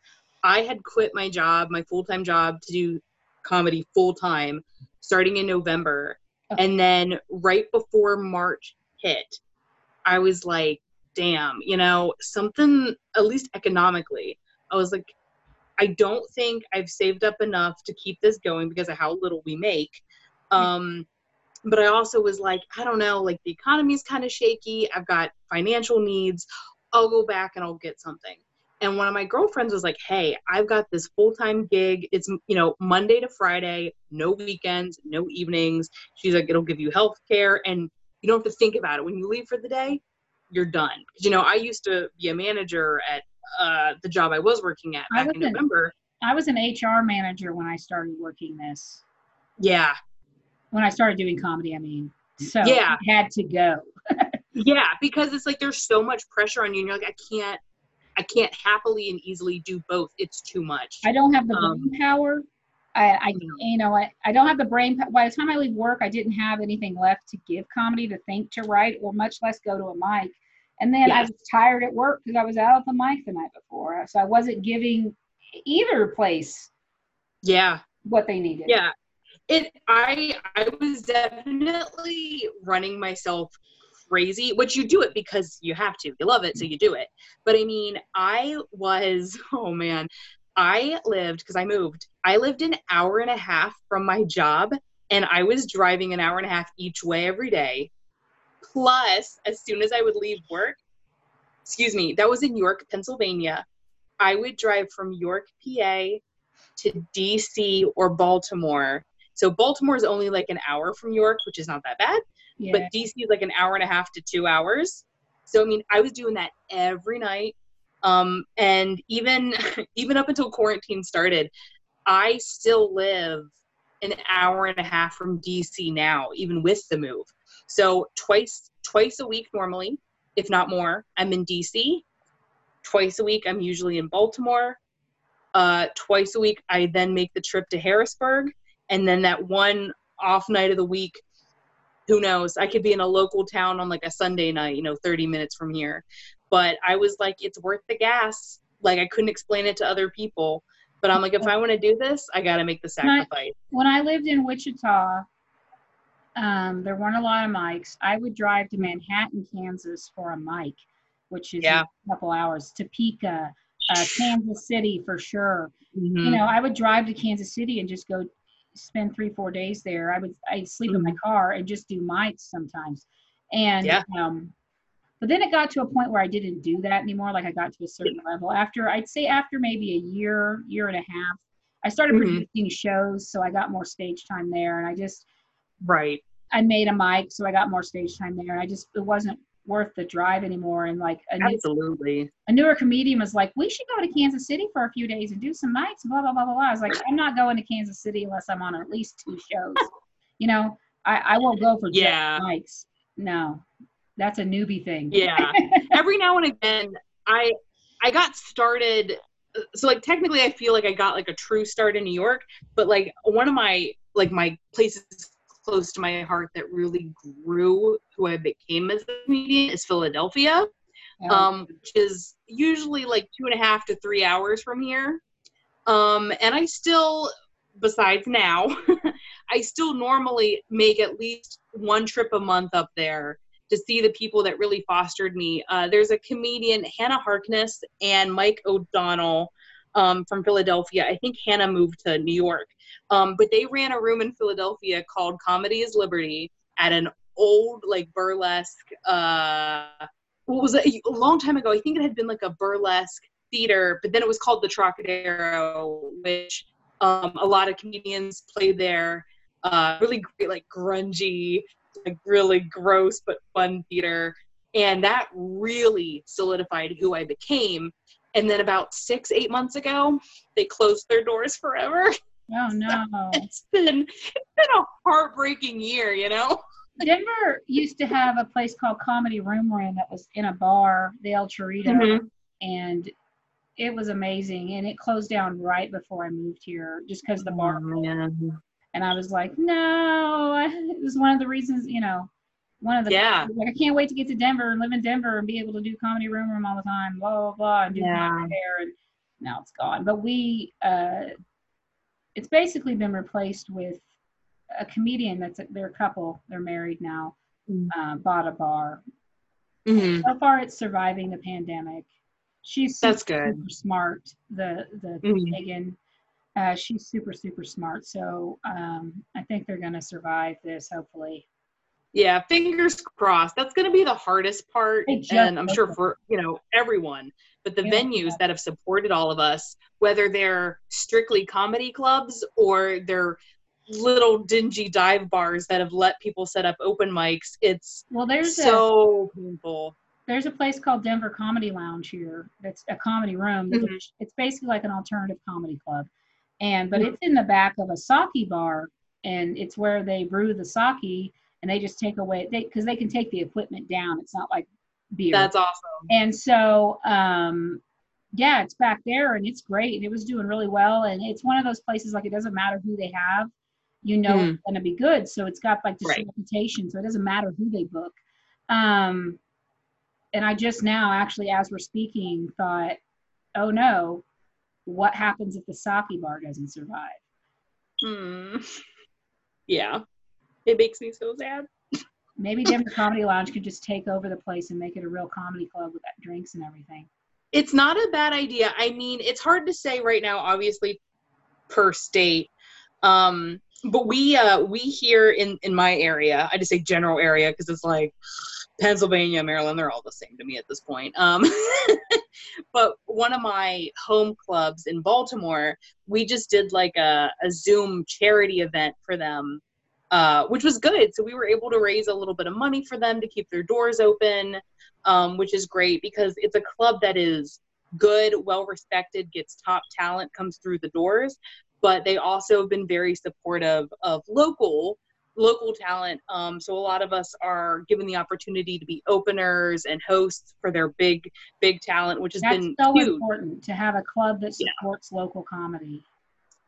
[SPEAKER 1] i had quit my job my full-time job to do comedy full-time starting in november. And then right before march hit i was like damn you know something at least economically i was like i don't think i've saved up enough to keep this going because of how little we make. Um but i also was like i don't know like the economy's kind of shaky i've got financial needs i'll go back and i'll get something and one of my girlfriends was like hey i've got this full-time gig. It's you know monday to friday no weekends no evenings. She's like it'll give you health care and you don't have to think about it. When you leave for the day you're done. You know i used to be a manager at uh, the job i was working at
[SPEAKER 2] I
[SPEAKER 1] back in november.
[SPEAKER 2] I was an hr manager when i started working this.
[SPEAKER 1] Yeah.
[SPEAKER 2] When i started doing comedy i mean. So
[SPEAKER 1] Yeah.
[SPEAKER 2] had to go.
[SPEAKER 1] Yeah, because it's like there's so much pressure on you, and you're like, I can't, I can't happily and easily do both. It's too much.
[SPEAKER 2] I don't have the
[SPEAKER 1] Um,
[SPEAKER 2] brain power. I, I you know, I, I don't have the brain. By the time I leave work, I didn't have anything left to give comedy, to think, to write, or much less go to a mic. And then I was tired at work because I was out at the mic the night before, so I wasn't giving either place
[SPEAKER 1] yeah,
[SPEAKER 2] what they needed.
[SPEAKER 1] yeah. It. I. I was definitely running myself crazy. Which you do it because you have to. You love it, so you do it. But I mean, I was. Oh man, I lived because I moved. I lived an hour and a half from my job, and I was driving an hour and a half each way every day. Plus, as soon as I would leave work, excuse me, that was in York, Pennsylvania. I would drive from York, PA to DC or Baltimore. So Baltimore is only like an hour from York, which is not that bad,
[SPEAKER 2] Yeah.
[SPEAKER 1] but DC is like an hour and a half to two hours. So I mean, I was doing that every night. Um, and even even up until quarantine started, I still live an hour and a half from DC now, even with the move. So twice twice a week normally, if not more, I'm in DC. Twice a week, I'm usually in Baltimore. Uh, twice a week, I then make the trip to Harrisburg, and then that one off night of the week, who knows? I could be in a local town on like a Sunday night, you know, 30 minutes from here. But I was like, it's worth the gas. Like I couldn't explain it to other people. But I'm like, if I want to do this, I got to make the sacrifice.
[SPEAKER 2] When I lived in Wichita, um, there weren't a lot of mics. I would drive to Manhattan, Kansas for a mic, which is
[SPEAKER 1] Yeah.
[SPEAKER 2] a couple hours. Topeka, uh, Kansas City for sure.
[SPEAKER 1] Mhm.
[SPEAKER 2] You know, I would drive to Kansas City and just go spend three, four days there. I would I'd sleep in my car and just do mics sometimes. And
[SPEAKER 1] Yeah.
[SPEAKER 2] um, but then it got to a point where I didn't do that anymore. Like I got to a certain level after I'd say after maybe a year, year and a half, I started
[SPEAKER 1] Mhm.
[SPEAKER 2] producing shows, so I got more stage time there. And I just
[SPEAKER 1] right.
[SPEAKER 2] I made a mic, so I got more stage time there. And I just it wasn't worth the drive anymore. And like a, new,
[SPEAKER 1] Absolutely.
[SPEAKER 2] a newer comedian was like, "We should go to Kansas City for a few days and do some mics." Blah blah blah blah blah. I was like, "I'm not going to Kansas City unless I'm on at least two shows." you know, I I won't go for just
[SPEAKER 1] Yeah.
[SPEAKER 2] mics. No, that's a newbie thing.
[SPEAKER 1] Yeah. Every now and again, I I got started. So like technically, I feel like I got like a true start in New York, but like one of my like my places close to my heart that really grew who I became as a comedian is Philadelphia.
[SPEAKER 2] Yeah.
[SPEAKER 1] um, which is usually like two and a half to three hours from here. Um, and I still, besides now, I still normally make at least one trip a month up there to see the people that really fostered me. Uh, there's a comedian, Hannah Harkness, and Mike O'Donnell um, from Philadelphia. I think Hannah moved to New York. Um, but they ran a room in Philadelphia called Comedy is Liberty at an old, like, burlesque. Uh, what was it? A long time ago. I think it had been like a burlesque theater, but then it was called the Trocadero, which um, a lot of comedians played there. Uh, really great, like grungy, like really gross but fun theater. And that really solidified who I became. And then about six, eight months ago, they closed their doors forever.
[SPEAKER 2] oh no.
[SPEAKER 1] It's been it's been a heartbreaking year, you know.
[SPEAKER 2] Denver used to have a place called Comedy Room Room that was in a bar, the El Chorito,
[SPEAKER 1] Mhm.
[SPEAKER 2] and it was amazing. And it closed down right before I moved here, just because the bar.
[SPEAKER 1] Oh.
[SPEAKER 2] And I was like, no. It was one of the reasons, you know, one of the
[SPEAKER 1] Yeah.
[SPEAKER 2] like I can't wait to get to Denver and live in Denver and be able to do Comedy Room Room all the time, blah blah blah, and do
[SPEAKER 1] Yeah.
[SPEAKER 2] there. And now it's gone. But we, uh, it's basically been replaced with a comedian that's a, they're a couple, they're married now.
[SPEAKER 1] Mm.
[SPEAKER 2] Uh, bought a bar.
[SPEAKER 1] Mhm.
[SPEAKER 2] So far, it's surviving the pandemic. She's
[SPEAKER 1] That's good.
[SPEAKER 2] super smart. The the
[SPEAKER 1] Mhm.
[SPEAKER 2] Megan, uh, she's super super smart. So um, I think they're gonna survive this. Hopefully.
[SPEAKER 1] Yeah, fingers crossed. That's going to be the hardest part, and I'm sure for you know everyone. But the
[SPEAKER 2] Yeah.
[SPEAKER 1] venues that have supported all of us, whether they're strictly comedy clubs or they're little dingy dive bars that have let people set up open mics, it's
[SPEAKER 2] Well, there's a
[SPEAKER 1] so painful.
[SPEAKER 2] there's a place called Denver Comedy Lounge here. That's a comedy room.
[SPEAKER 1] Mhm.
[SPEAKER 2] It's, basically like an alternative comedy club, and but
[SPEAKER 1] Mhm.
[SPEAKER 2] it's in the back of a sake bar, and it's where they brew the sake, and they just take away they because they can take the equipment down. It's not like beer.
[SPEAKER 1] That's awesome.
[SPEAKER 2] and so um yeah it's back there and it's great and it was doing really well and it's one of those places like it doesn't matter who they have you know
[SPEAKER 1] Mhm.
[SPEAKER 2] it's going to be good so it's got like this
[SPEAKER 1] Right.
[SPEAKER 2] reputation so it doesn't matter who they book um and i just now actually as we're speaking thought oh no what happens if the sake bar doesn't survive
[SPEAKER 1] Hmm. Yeah, it makes me so sad.
[SPEAKER 2] maybe denver comedy lounge could just take over the place and make it a real comedy club with drinks and everything
[SPEAKER 1] It's not a bad idea. I mean, it's hard to say right now, obviously, per state. Um, but we uh, we here in in my area, I just say general area because it's like Pennsylvania, Maryland, they're all the same to me at this point. Um, but one of my home clubs in Baltimore, we just did like a, a Zoom charity event for them, uh, which was good. So we were able to raise a little bit of money for them to keep their doors open, um, which is great because it's a club that is good, well respected, gets top talent, comes through the doors. but they also have been very supportive of local local talent. Um, so a lot of us are given the opportunity to be openers and hosts for their big, big talent, which has
[SPEAKER 2] That's
[SPEAKER 1] been
[SPEAKER 2] so
[SPEAKER 1] huge.
[SPEAKER 2] important to have a club that
[SPEAKER 1] Yeah.
[SPEAKER 2] supports local comedy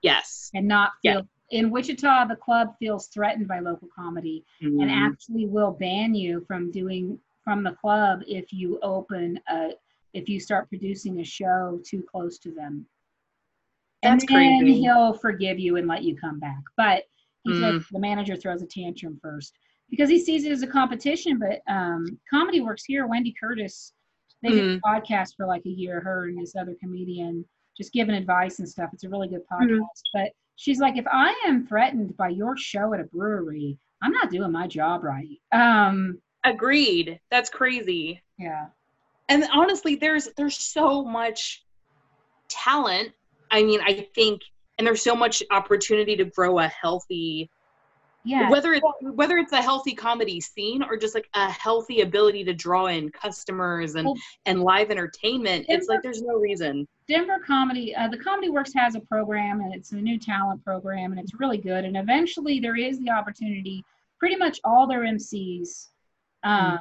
[SPEAKER 1] Yes.
[SPEAKER 2] and not
[SPEAKER 1] Yeah.
[SPEAKER 2] In Wichita, the club feels threatened by local comedy and
[SPEAKER 1] Mhm.
[SPEAKER 2] actually will ban you from doing from the club if you open a if you start producing a show too close to them.
[SPEAKER 1] That's
[SPEAKER 2] and then
[SPEAKER 1] crazy.
[SPEAKER 2] he'll forgive you and let you come back. But
[SPEAKER 1] Mm.
[SPEAKER 2] the manager throws a tantrum first because he sees it as a competition. But um, Comedy Works here, Wende Curtis, they did a podcast for like a year, her and this other comedian, just giving advice and stuff. It's a really good podcast.
[SPEAKER 1] Mhm.
[SPEAKER 2] But she's like, if I am threatened by your show at a brewery, I'm not doing my job right. Um,
[SPEAKER 1] Agreed. That's crazy.
[SPEAKER 2] yeah.
[SPEAKER 1] and honestly there's there's so much talent i mean i think and there's so much opportunity to grow a healthy
[SPEAKER 2] Yeah.
[SPEAKER 1] whether it's whether it's a healthy comedy scene or just like a healthy ability to draw in customers and
[SPEAKER 2] Well-
[SPEAKER 1] and live entertainment it's like there's no reason
[SPEAKER 2] Denver Comedy, uh, the Comedy Works has a program, and it's a new talent program, and it's really good. And eventually, there is the opportunity. Pretty much all their MCs, um,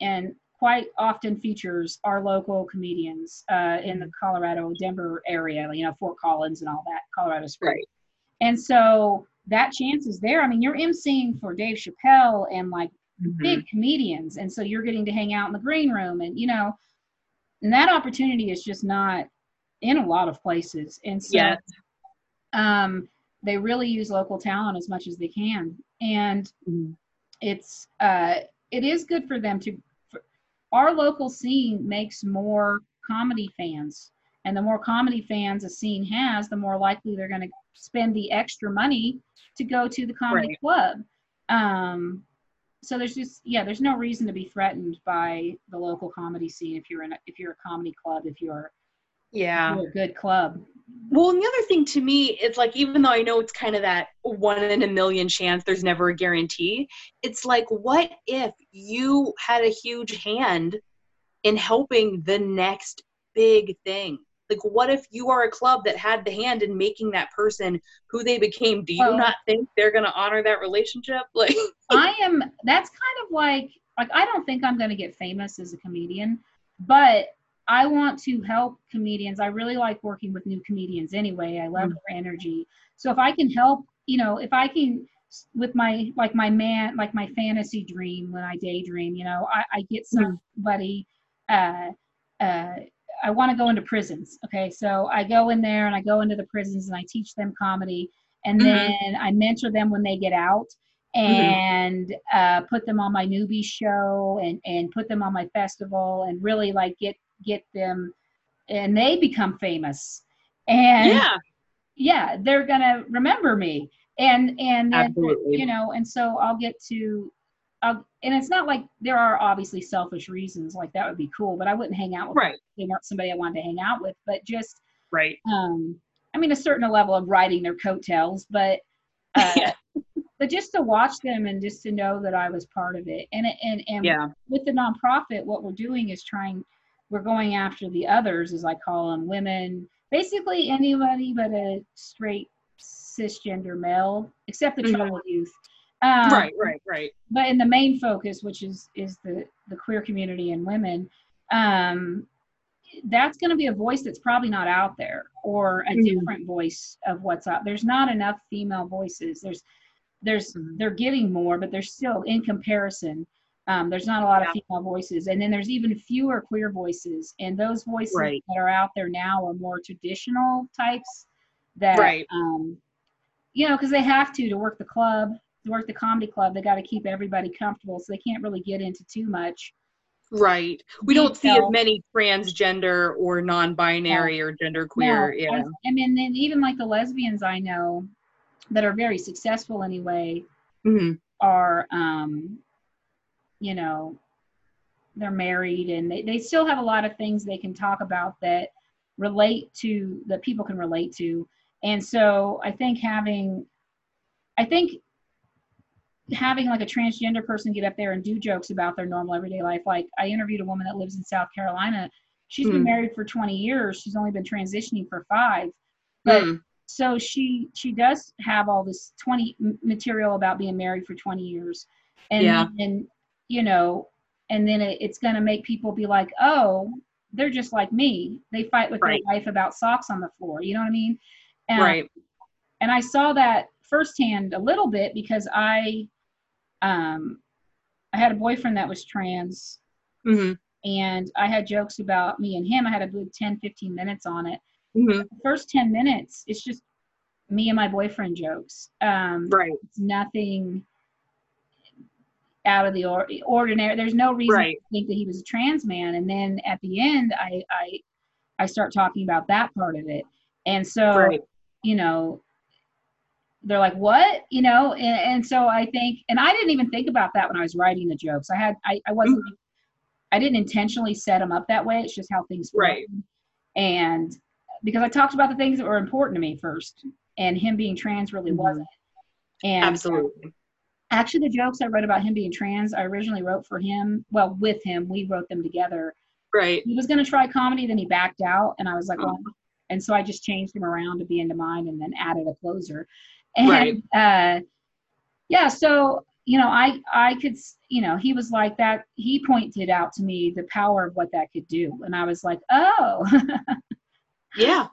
[SPEAKER 2] and quite often features our local comedians uh, in the Colorado Denver area. You know, Fort Collins and all that, Colorado Springs.
[SPEAKER 1] Right.
[SPEAKER 2] And so that chance is there. I mean, you're MCing for Dave Chappelle and like
[SPEAKER 1] Mm-hmm.
[SPEAKER 2] big comedians and so you're getting to hang out in the green room and you know and that opportunity is just not in a lot of places and so
[SPEAKER 1] Yes.
[SPEAKER 2] um they really use local talent as much as they can and
[SPEAKER 1] Mhm.
[SPEAKER 2] it's uh it is good for them to for, our local scene makes more comedy fans and the more comedy fans a scene has the more likely they're going to spend the extra money to go to the comedy
[SPEAKER 1] Right.
[SPEAKER 2] club um so there's just yeah there's no reason to be threatened by the local comedy scene if you're in a, if you're a comedy club if you're,
[SPEAKER 1] yeah
[SPEAKER 2] you're a good club
[SPEAKER 1] Well, and the other thing to me, it's like even though I know it's kind of that one in a million chance, there's never a guarantee. It's like, what if you had a huge hand in helping the next big thing? Like, what if you are a club that had the hand in making that person who they became? Do you
[SPEAKER 2] Well-
[SPEAKER 1] not think they're going to honor that relationship? Like,
[SPEAKER 2] I am that's kind of like like I don't think I'm going to get famous as a comedian, but I want to help comedians. I really like working with new comedians anyway. I love their energy. So if I can help, you know, if I can with my like my man like my fantasy dream when I daydream, you know, I, I get somebody uh uh I want to go into prisons. Okay. So I go in there and I go into the prisons and I teach them comedy and
[SPEAKER 1] Mhm.
[SPEAKER 2] then I mentor them when they get out and uh, put them on my newbie show and and put them on my festival and really like get get them and they become famous and
[SPEAKER 1] yeah,
[SPEAKER 2] yeah they're gonna remember me and and then, you know and so i'll get to And it's not like there are obviously selfish reasons like that would be cool but i wouldn't hang out with
[SPEAKER 1] right,
[SPEAKER 2] them they weren't somebody i wanted to hang out with but just
[SPEAKER 1] right.
[SPEAKER 2] um i mean a certain level of riding their coattails but uh,
[SPEAKER 1] Yeah.
[SPEAKER 2] but just to watch them and just to know that i was part of it and and and
[SPEAKER 1] Yeah,
[SPEAKER 2] with the nonprofit what we're doing is trying we're going after the others as i call them women basically anybody but a straight cisgender male except the
[SPEAKER 1] Mhm.
[SPEAKER 2] troubled youth um,
[SPEAKER 1] right, right, right.
[SPEAKER 2] but in the main focus which is is the the queer community and women um that's going to be a voice that's probably not out there or a
[SPEAKER 1] Mhm.
[SPEAKER 2] different voice of what's out there's not enough female voices there's there's
[SPEAKER 1] Mhm.
[SPEAKER 2] they're getting more but there's still in comparison um, there's not a lot of female voices and then there's even fewer queer voices and those voices
[SPEAKER 1] Right.
[SPEAKER 2] that are out there now are more traditional types that
[SPEAKER 1] Right.
[SPEAKER 2] um, you know because they have to to work the club to work the comedy club they got to keep everybody comfortable so they can't really get into too much
[SPEAKER 1] Right. We don't see as many transgender or non-binary or genderqueer.
[SPEAKER 2] No,
[SPEAKER 1] yeah.
[SPEAKER 2] I, mean then even like the lesbians i know that are very successful anyway
[SPEAKER 1] Mhm.
[SPEAKER 2] are um you know they're married and they, they still have a lot of things they can talk about that relate to that people can relate to and so i think having i think having like a transgender person get up there and do jokes about their normal everyday life like i interviewed a woman that lives in south carolina She's been
[SPEAKER 1] Hmm.
[SPEAKER 2] married for 20 years she's only been transitioning for five but
[SPEAKER 1] Mm.
[SPEAKER 2] so she she does have all this 20 material about being married for 20 years and
[SPEAKER 1] Yeah.
[SPEAKER 2] and you know and then it, it's going to make people be like oh they're just like me they fight with
[SPEAKER 1] Right.
[SPEAKER 2] their wife about socks on the floor you know what i mean and,
[SPEAKER 1] right.
[SPEAKER 2] and i saw that firsthand a little bit because i um i had a boyfriend that was trans
[SPEAKER 1] hmm
[SPEAKER 2] and i had jokes about me and him. I had a good 10 15 minutes on it.
[SPEAKER 1] Hmm
[SPEAKER 2] the first 10 minutes it's just me and my boyfriend jokes. Um
[SPEAKER 1] Right.
[SPEAKER 2] it's nothing out of the or- ordinary. There's no reason
[SPEAKER 1] Right.
[SPEAKER 2] to think that he was a trans man. And then at the end i i i start talking about that part of it. And so
[SPEAKER 1] Right.
[SPEAKER 2] you know they're like what you know and, and so i think and i didn't even think about that when i was writing the jokes i had i, I wasn't i didn't intentionally set them up that way it's just how things
[SPEAKER 1] Right.
[SPEAKER 2] flowed. and because i talked about the things that were important to me first and him being trans really
[SPEAKER 1] Mhm.
[SPEAKER 2] wasn't and
[SPEAKER 1] Absolutely.
[SPEAKER 2] actually the jokes i wrote about him being trans i originally wrote for him well with him we wrote them together
[SPEAKER 1] Right.
[SPEAKER 2] he was going to try comedy then he backed out and i was like well and so i just changed him around to be into mine and then added a closer and
[SPEAKER 1] Right.
[SPEAKER 2] uh yeah so you know i i could you know he was like that. He pointed out to me the power of what that could do. And i was like oh.
[SPEAKER 1] Yeah.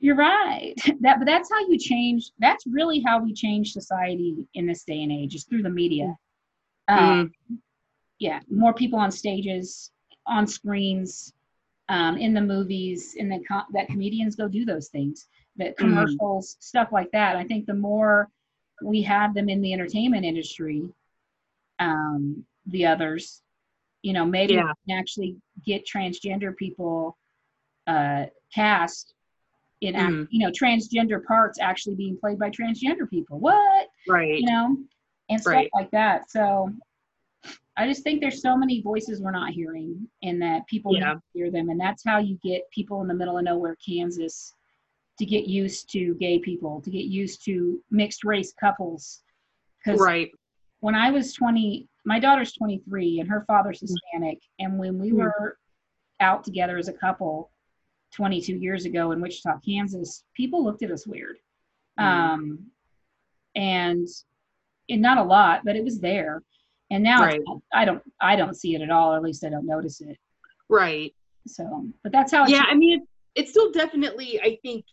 [SPEAKER 2] you're right. That but that's how you change that's really how we change society in this day and age is through the media. Um, yeah more people on stages on screens um, in the movies in the com- that comedians go do those things that commercials stuff like that i think the more we have them in the entertainment industry um, the others you know maybe
[SPEAKER 1] Yeah.
[SPEAKER 2] we can actually get transgender people uh, cast in act,
[SPEAKER 1] Mhm.
[SPEAKER 2] you know transgender parts actually being played by transgender people what
[SPEAKER 1] Right.
[SPEAKER 2] you know, and stuff
[SPEAKER 1] Right.
[SPEAKER 2] like that. So I just think there's so many voices we're not hearing and that people
[SPEAKER 1] Yeah.
[SPEAKER 2] need to hear them. And that's how you get people in the middle of nowhere, Kansas, to get used to gay people, to get used to mixed race couples. Because
[SPEAKER 1] Right.
[SPEAKER 2] when I was 20, my daughter's 23 and her father's Hispanic. And when we
[SPEAKER 1] Mhm.
[SPEAKER 2] were out together as a couple 22 years ago in Wichita, Kansas, people looked at us weird.
[SPEAKER 1] Mhm.
[SPEAKER 2] Um, and, and not a lot, but it was there. And now it's- I don't, I don't see it at all, or at least I don't notice it.
[SPEAKER 1] Right.
[SPEAKER 2] So, but that's how.
[SPEAKER 1] Yeah, I mean, it, it's still definitely, I think,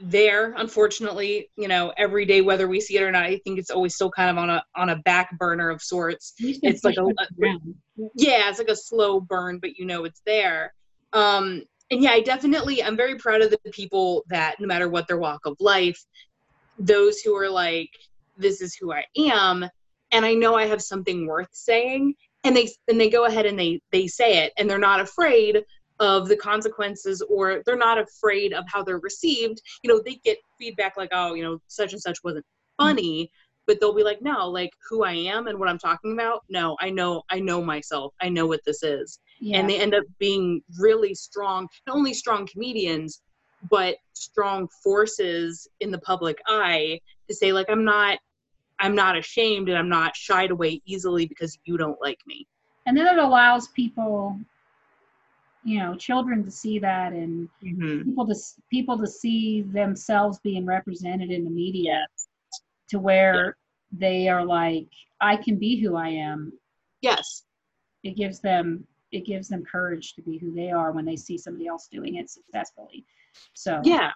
[SPEAKER 1] there. Unfortunately, you know, every day, whether we see it or not, I think it's always still kind of on a on a back burner of sorts. It's like a-
[SPEAKER 2] around.
[SPEAKER 1] Yeah, it's like a slow burn, but you know it's there. Um, and yeah, I definitely, I'm very proud of the people that, no matter what their walk of life, those who are like, this is who I am, and I know I have something worth saying, and they and they go ahead and they they say it, and they're not afraid of the consequences or they're not afraid of how they're received you know they get feedback like oh you know such and such wasn't funny but they'll be like no like who i am and what i'm talking about no i know i know myself i know what this is
[SPEAKER 2] Yeah.
[SPEAKER 1] and they end up being really strong not only strong comedians but strong forces in the public eye to say like i'm not i'm not ashamed and i'm not shied away easily because you don't like me
[SPEAKER 2] and then it allows people, you know, children to see that and
[SPEAKER 1] mm-hmm.
[SPEAKER 2] people to people to see themselves being represented in the media to where they are like i can be who i am.
[SPEAKER 1] Yes.
[SPEAKER 2] It gives them it gives them courage to be who they are when they see somebody else doing it successfully. So
[SPEAKER 1] yeah.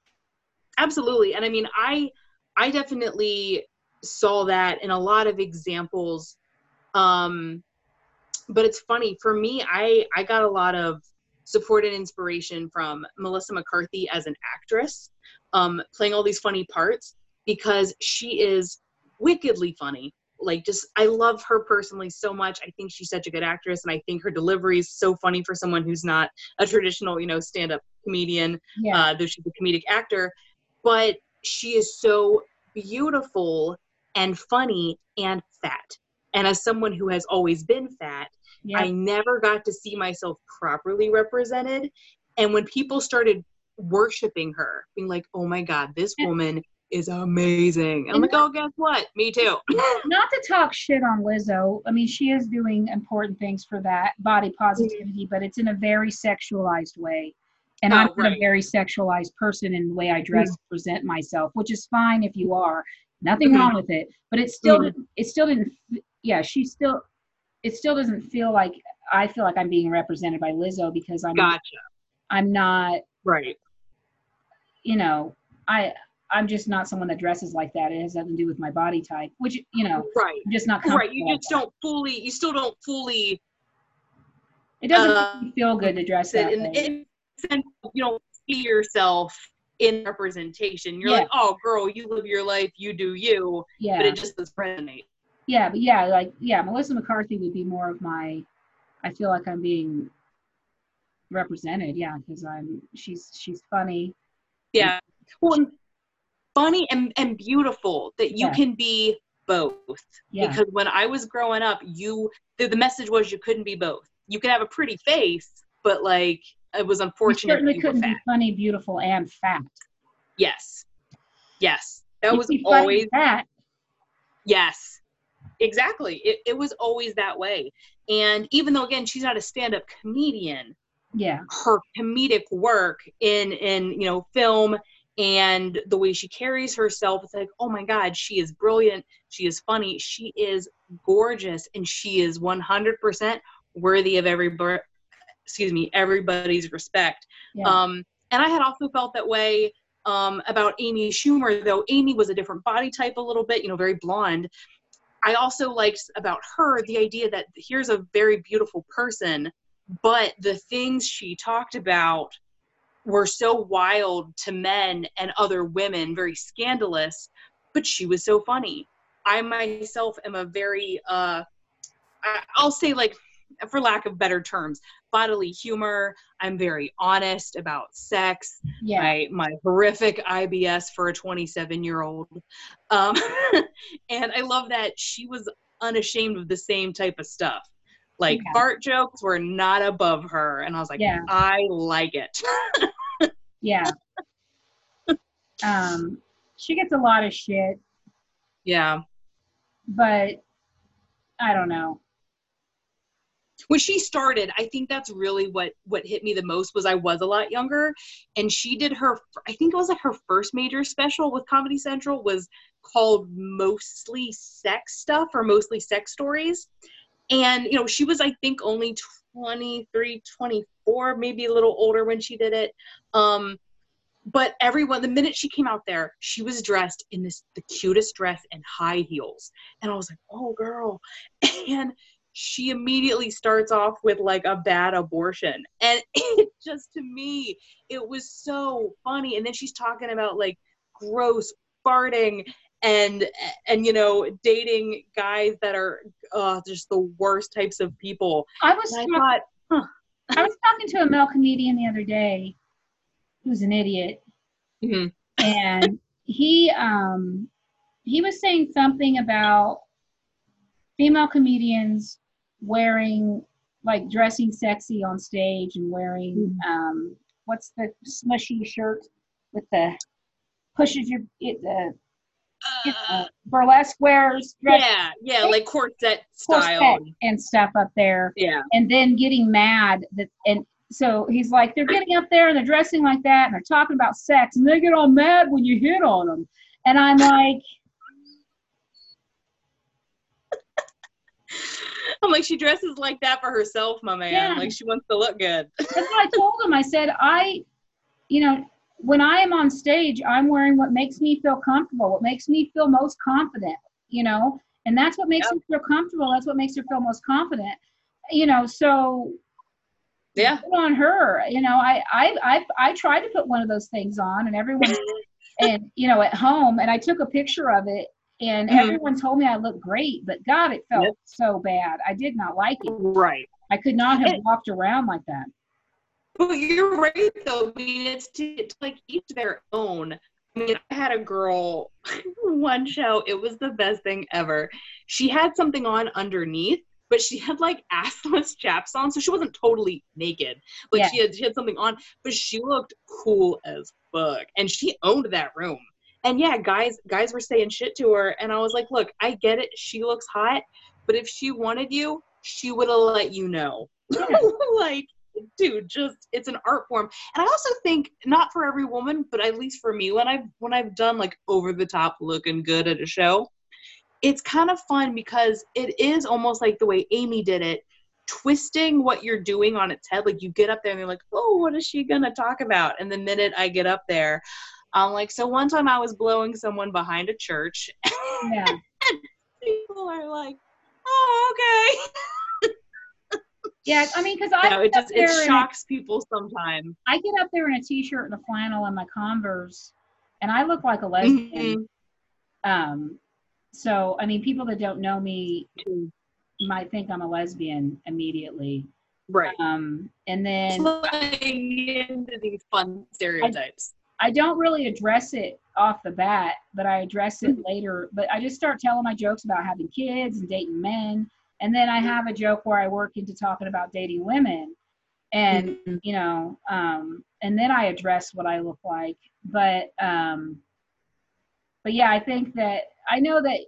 [SPEAKER 1] Absolutely. And i mean i i definitely saw that in a lot of examples. Um but it's funny for me i i got a lot of support and inspiration from melissa mccarthy as an actress um playing all these funny parts because she is wickedly funny. Like just i love her personally so much. I think she's such a good actress and i think her delivery is so funny for someone who's not a traditional you know stand-up comedian
[SPEAKER 2] yeah.
[SPEAKER 1] uh, though she's a comedic actor, but she is so beautiful and funny and fat. And as someone who has always been fat, I never got to see myself properly represented. And when people started worshiping her, being like, oh my God, this woman is amazing. I'm like, oh, guess what? Me too.
[SPEAKER 2] not to talk shit on lizzo i mean she is doing important things for that body positivity but it's in a very sexualized way And
[SPEAKER 1] Oh,
[SPEAKER 2] I'm not a very sexualized person in the way I dress,
[SPEAKER 1] Mm.
[SPEAKER 2] present myself, which is fine if you are. Nothing
[SPEAKER 1] Mhm.
[SPEAKER 2] wrong with it. But it still
[SPEAKER 1] Mhm.
[SPEAKER 2] didn't it still didn't yeah, she still it still doesn't feel like I feel like I'm being represented by Lizzo because I'm
[SPEAKER 1] Gotcha.
[SPEAKER 2] I'm not,
[SPEAKER 1] Right.
[SPEAKER 2] you know, I I'm just not someone that dresses like that. It has nothing to do with my body type, which you know,
[SPEAKER 1] Right.
[SPEAKER 2] I'm just not
[SPEAKER 1] Right. You just
[SPEAKER 2] that.
[SPEAKER 1] don't fully. You still don't fully.
[SPEAKER 2] It doesn't
[SPEAKER 1] uh,
[SPEAKER 2] me feel good to dress that
[SPEAKER 1] in sense you don't see yourself in representation. You're
[SPEAKER 2] Yeah.
[SPEAKER 1] like, oh, girl, you live your life, you do you,
[SPEAKER 2] yeah.
[SPEAKER 1] but it just doesn't resonate.
[SPEAKER 2] Yeah, but yeah, like yeah, Melissa McCarthy would be more of my. I feel like I'm being represented, yeah, because I'm she's she's funny.
[SPEAKER 1] Yeah. Well, and funny and, and beautiful that you
[SPEAKER 2] Yeah.
[SPEAKER 1] can be both.
[SPEAKER 2] Yeah,
[SPEAKER 1] Because when I was growing up, you the, the message was you couldn't be both. You could have a pretty face, but like it was unfortunate that
[SPEAKER 2] certainly
[SPEAKER 1] you
[SPEAKER 2] couldn't be funny, beautiful, and fat.
[SPEAKER 1] Yes. Yes. That
[SPEAKER 2] You
[SPEAKER 1] was
[SPEAKER 2] could be funny
[SPEAKER 1] always
[SPEAKER 2] that.
[SPEAKER 1] Yes, exactly. It, it was always that way. And even though, again, she's not a stand up comedian,
[SPEAKER 2] Yeah,
[SPEAKER 1] her comedic work in, in, you know, film and the way she carries herself, it's like, oh my God, she is brilliant. She is funny. She is gorgeous. And she is 100% worthy of every, excuse me, everybody's respect.
[SPEAKER 2] yeah,
[SPEAKER 1] Um, and I had also felt that way um, about Amy Schumer, though Amy was a different body type a little bit, you know, very blonde. I also liked about her the idea that here's a very beautiful person, but the things she talked about were so wild to men and other women, very scandalous, but she was so funny. I myself am a very, uh, I'll say like, for lack of better terms, bodily humor. I'm very honest about sex.
[SPEAKER 2] yeah,
[SPEAKER 1] My my horrific IBS for a 27 year old, um, and I love that she was unashamed of the same type of stuff. Like
[SPEAKER 2] Yeah.
[SPEAKER 1] fart jokes were not above her, and I was like,
[SPEAKER 2] Yeah.
[SPEAKER 1] I like it.
[SPEAKER 2] yeah. um, she gets a lot of shit,
[SPEAKER 1] yeah.
[SPEAKER 2] but I don't know.
[SPEAKER 1] When she started i think that's really what what hit me the most was i was a lot younger and she did her i think it was like her first major special with comedy central was called mostly sex stuff or mostly sex stories. And you know she was i think only 23 24 maybe a little older when she did it. Um but everyone the minute she came out there she was dressed in this the cutest dress and high heels. And i was like oh girl. And she immediately starts off with like a bad abortion. And it just to me it was so funny. And then she's talking about like gross farting and and you know dating guys that are uh just the worst types of people.
[SPEAKER 2] I was
[SPEAKER 1] and i
[SPEAKER 2] talk-
[SPEAKER 1] thought
[SPEAKER 2] I was talking to a male comedian the other day who's an idiot,
[SPEAKER 1] mhm,
[SPEAKER 2] and he um he was saying something about female comedians wearing like dressing sexy on stage and wearing um what's the smushy shirt with the pushes your it the
[SPEAKER 1] uh,
[SPEAKER 2] uh, burlesque wears dress
[SPEAKER 1] yeah yeah like corset
[SPEAKER 2] corset
[SPEAKER 1] style.
[SPEAKER 2] and stuff up there.
[SPEAKER 1] Yeah.
[SPEAKER 2] And then getting mad that and so he's like they're getting up there and they're dressing like that and they're talking about sex and they get all mad when you hit on them and i'm like
[SPEAKER 1] i'm like she dresses like that for herself my man.
[SPEAKER 2] Yeah.
[SPEAKER 1] like she wants to look good.
[SPEAKER 2] That's what i told him. I said i you know when i am on stage i'm wearing what makes me feel comfortable what makes me feel most confident you know? And that's what makes
[SPEAKER 1] Yep.
[SPEAKER 2] me feel comfortable. That's what makes her feel most confident. You know so
[SPEAKER 1] yeah.
[SPEAKER 2] on her. You know I, I i i tried to put one of those things on and everyone and you know at home and i took a picture of it and
[SPEAKER 1] Mhm.
[SPEAKER 2] everyone told me i looked great but god it felt
[SPEAKER 1] Yep.
[SPEAKER 2] so bad i did not like it
[SPEAKER 1] right
[SPEAKER 2] i could not have
[SPEAKER 1] And-
[SPEAKER 2] walked around like that
[SPEAKER 1] But you're right, though. I mean, it's, to, it's like each their own. I mean, I had a girl one show. It was the best thing ever. She had something on underneath, but she had like assless chaps on, so she wasn't totally naked. Like
[SPEAKER 2] Yeah.
[SPEAKER 1] she had she had something on, but she looked cool as fuck, and she owned that room. And yeah, guys guys were saying shit to her, and I was like, look, I get it. She looks hot, but if she wanted you, she would have let you know.
[SPEAKER 2] Yeah.
[SPEAKER 1] like dude, just it's an art form. And I also think not for every woman, but at least for me, when I've when I've done like over the top looking good at a show, it's kind of fun because it is almost like the way Amy did it, twisting what you're doing on its head. Like you get up there and you're like, oh, what is she gonna talk about? And the minute I get up there, I'm like, so one time I was blowing someone behind a church.
[SPEAKER 2] Yeah.
[SPEAKER 1] people are like, oh, okay.
[SPEAKER 2] Yeah, I mean, because I
[SPEAKER 1] No, it just it
[SPEAKER 2] in a-
[SPEAKER 1] shocks people sometimes.
[SPEAKER 2] I get up there in a t-shirt and a flannel and my Converse, and I look like a lesbian.
[SPEAKER 1] Mhm.
[SPEAKER 2] Um, so I mean, people that don't know me might think I'm a lesbian immediately.
[SPEAKER 1] Right.
[SPEAKER 2] Um, and then
[SPEAKER 1] Playing into these fun stereotypes.
[SPEAKER 2] I don't really address it off the bat, but I address it later. But I just start telling my jokes about having kids and dating men. And then I have a joke where I work into talking about dating women. And,
[SPEAKER 1] Mhm.
[SPEAKER 2] you know, um, and then I address what I look like. But, um, but yeah, I think that I know that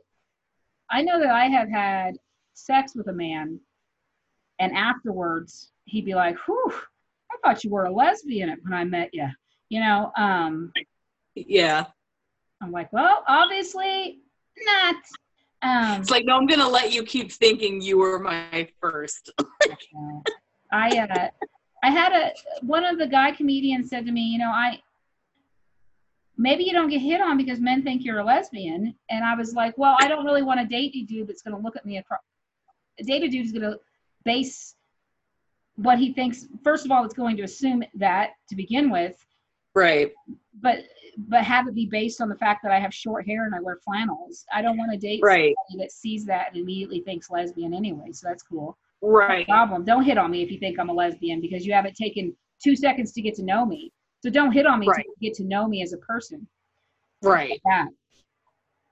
[SPEAKER 2] I know that I have had sex with a man, and afterwards he'd be like, "Whew, I thought you were a lesbian when I met you." You know, um,
[SPEAKER 1] Yeah.
[SPEAKER 2] I'm like, well, obviously not. Um,
[SPEAKER 1] It's like, no, I'm gonna let you keep thinking you were my first.
[SPEAKER 2] I uh, I had a one of the guy comedians said to me, you know, I maybe you don't get hit on because men think you're a lesbian, and I was like, well, I don't really want to date a dude that's going to look at me across. A date a dude is going to base what he thinks. First of all, it's going to assume that to begin with,
[SPEAKER 1] Right.
[SPEAKER 2] but but have it be based on the fact that I have short hair and I wear flannels. I don't want to date
[SPEAKER 1] Right.
[SPEAKER 2] somebody that sees that and immediately thinks lesbian anyway. So that's cool. No
[SPEAKER 1] Right.
[SPEAKER 2] problem. Don't hit on me if you think I'm a lesbian because you haven't taken two seconds to get to know me. So don't hit on me
[SPEAKER 1] Right.
[SPEAKER 2] to get to know me as a person.
[SPEAKER 1] Right.
[SPEAKER 2] Yeah.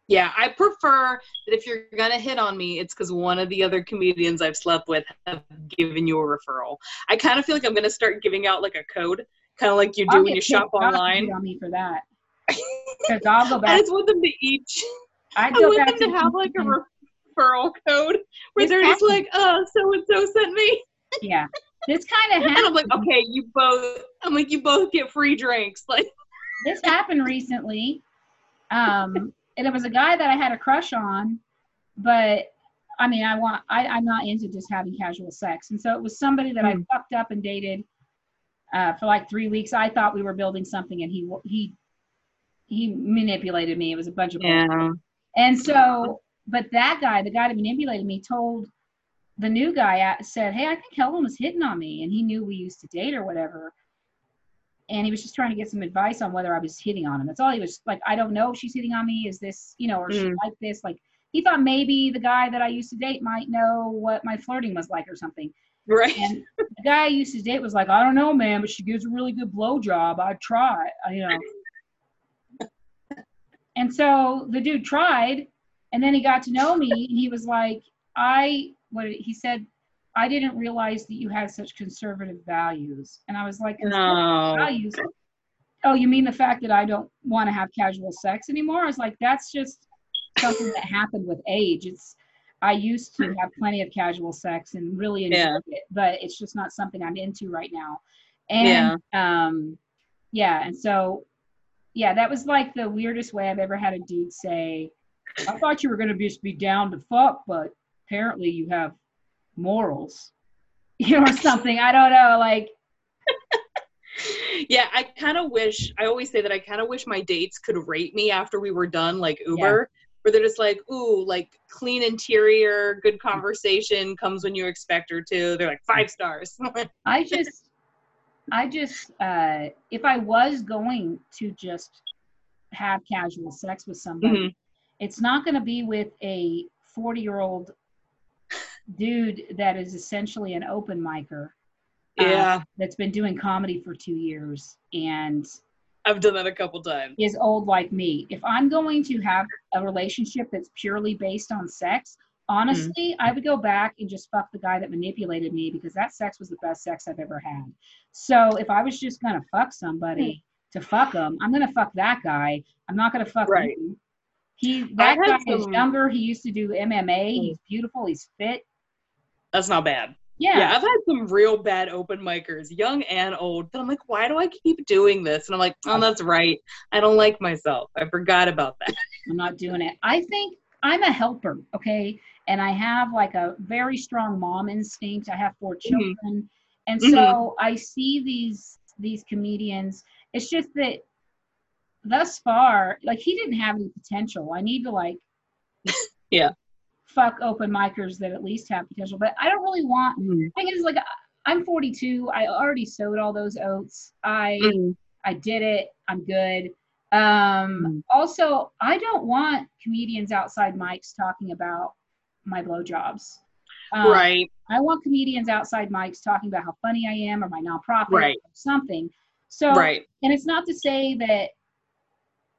[SPEAKER 1] Yeah. I prefer that if you're gonna hit on me, it's because one of the other comedians I've slept with have given you a referral. I kind of feel like I'm gonna start giving out like a code, kind of like you do
[SPEAKER 2] I'll
[SPEAKER 1] when you shop
[SPEAKER 2] pissed off if you
[SPEAKER 1] online.
[SPEAKER 2] on me for that. Because I'll go
[SPEAKER 1] I just want them to each.
[SPEAKER 2] I
[SPEAKER 1] I want
[SPEAKER 2] back
[SPEAKER 1] them to
[SPEAKER 2] the
[SPEAKER 1] have like a referral code where
[SPEAKER 2] This
[SPEAKER 1] they're just like, "Oh, so and so sent me,"
[SPEAKER 2] yeah. This kind of
[SPEAKER 1] and I'm like, "Okay, you both." I'm like, "You both get free drinks." Like,
[SPEAKER 2] This happened recently. Um, and it was a guy that I had a crush on, but I mean, I want, I, I'm not into just having casual sex. And so it was somebody that I
[SPEAKER 1] Hmm.
[SPEAKER 2] fucked up and dated uh, for like three weeks. I thought we were building something and he, he, he manipulated me. It was a bunch of bullshit. And so, but that guy, the guy that manipulated me, told the new guy, uh, said, Hey, I think Helen was hitting on me. And he knew we used to date or whatever. And he was just trying to get some advice on whether I was hitting on him. That's all he was like, I don't know if she's hitting on me. Is this, you know, or she
[SPEAKER 1] Mm.
[SPEAKER 2] like this? Like, he thought maybe the guy that I used to date might know what my flirting was like or something.
[SPEAKER 1] Right.
[SPEAKER 2] And the guy I used to date was like, I don't know, man, but she gives a really good blowjob. I'd try, you know. and so the dude tried, and then he got to know me, and he was like, I, what he said, I didn't realize that you had such conservative values. And I was like,
[SPEAKER 1] No.
[SPEAKER 2] values? Oh, you mean the fact that I don't want to have casual sex anymore? I was like, that's just something that happened with age. It's I used to have plenty of casual sex and really enjoyed
[SPEAKER 1] Yeah.
[SPEAKER 2] it, but it's just not something I'm into right now. And um yeah, and so yeah, that was like the weirdest way I've ever had a dude say, I thought you were gonna just be down to fuck, but apparently you have morals. You know, or something. I don't know, like
[SPEAKER 1] yeah, I kind of wish. I always say that I kind of wish my dates could rate me after we were done, like Uber, where they're just like, "Ooh, like clean interior, good conversation, comes when you expect her to." They're like five stars.
[SPEAKER 2] I just, I just, uh, if I was going to just have casual sex with somebody,
[SPEAKER 1] Mhm.
[SPEAKER 2] it's not going to be with a 40 year old dude that is essentially an open micer uh,
[SPEAKER 1] yeah,
[SPEAKER 2] that's been doing comedy for two years and
[SPEAKER 1] I've done that a couple times.
[SPEAKER 2] is old like me. If I'm going to have a relationship that's purely based on sex, honestly, mm. I would go back and just fuck the guy that manipulated me because that sex was the best sex I've ever had. So if I was just gonna fuck somebody hmm. to fuck them, I'm gonna fuck that guy. I'm not gonna fuck
[SPEAKER 1] Right.
[SPEAKER 2] you. He that guy
[SPEAKER 1] had
[SPEAKER 2] is younger. He used to do MMA. He's hmm. beautiful. He's fit.
[SPEAKER 1] That's not bad.
[SPEAKER 2] Yeah.
[SPEAKER 1] Yeah, I've had some real bad open micers, young and old, that I'm like, why do I keep doing this? And I'm like, oh, that's right. I don't like myself. I forgot about that.
[SPEAKER 2] I'm not doing it. I think I'm a helper, okay? And I have like a very strong mom instinct. I have four
[SPEAKER 1] Mm-hmm.
[SPEAKER 2] children. And so I see these these comedians. It's just that thus far, like he didn't have any potential. I need to like
[SPEAKER 1] Yeah.
[SPEAKER 2] Fuck open micers that at least have potential. But I don't really want
[SPEAKER 1] Mhm.
[SPEAKER 2] thing is like I'm 42. I already sowed all those oats. I
[SPEAKER 1] Mhm.
[SPEAKER 2] I did it. I'm good. Um,
[SPEAKER 1] Mhm.
[SPEAKER 2] Also, I don't want comedians outside mics talking about my blowjobs. Um,
[SPEAKER 1] Right.
[SPEAKER 2] I want comedians outside mics talking about how funny I am or my nonprofit
[SPEAKER 1] Right.
[SPEAKER 2] or something. So,
[SPEAKER 1] Right.
[SPEAKER 2] and it's not to say that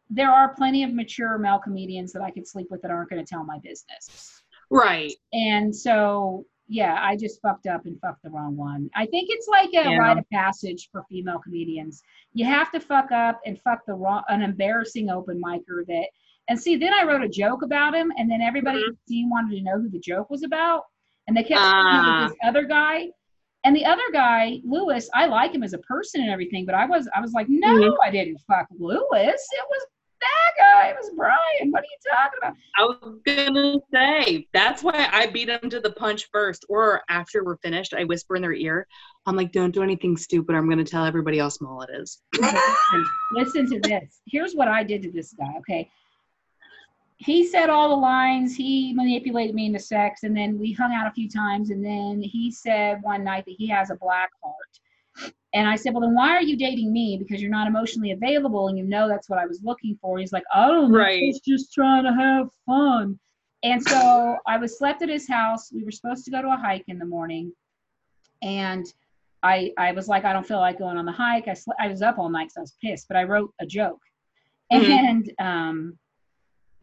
[SPEAKER 2] there are plenty of mature male comedians that I could sleep with that aren't going to tell my business.
[SPEAKER 1] Right.
[SPEAKER 2] And so, yeah, I just fucked up and fucked the wrong one. I think it's like a
[SPEAKER 1] Yeah.
[SPEAKER 2] rite of passage for female comedians. You have to fuck up and fuck the wrong, an embarrassing open micer that. And see, then I wrote a joke about him, and then everybody
[SPEAKER 1] Mhm.
[SPEAKER 2] the team wanted to know who the joke was about, and they kept
[SPEAKER 1] Ah.
[SPEAKER 2] this other guy. And the other guy, Lewis, I like him as a person and everything, but I was, I was like, no,
[SPEAKER 1] Mhm.
[SPEAKER 2] I didn't fuck Lewis. It was that guy. It was Brian. What are you talking about?
[SPEAKER 1] I was gonna say that's why I beat them to the punch first, or after we're finished, I whisper in their ear. I'm like, "Don't do anything stupid. I'm gonna tell everybody how small it is."
[SPEAKER 2] listen, listen to this. Here's what I did to this guy, okay? He said all the lines, he manipulated me into sex, and then we hung out a few times, and then he said one night that he has a black heart. And I said, Well, then why are you dating me? Because you're not emotionally available, and you know that's what I was looking for. He's like, Oh,
[SPEAKER 1] Right.
[SPEAKER 2] he's just trying to have fun. And so I was slept at his house. We were supposed to go to a hike in the morning. And I, I was like, I don't feel like going on the hike. I, sl- I was up all night because I was pissed, but I wrote a joke.
[SPEAKER 1] Mhm.
[SPEAKER 2] And um,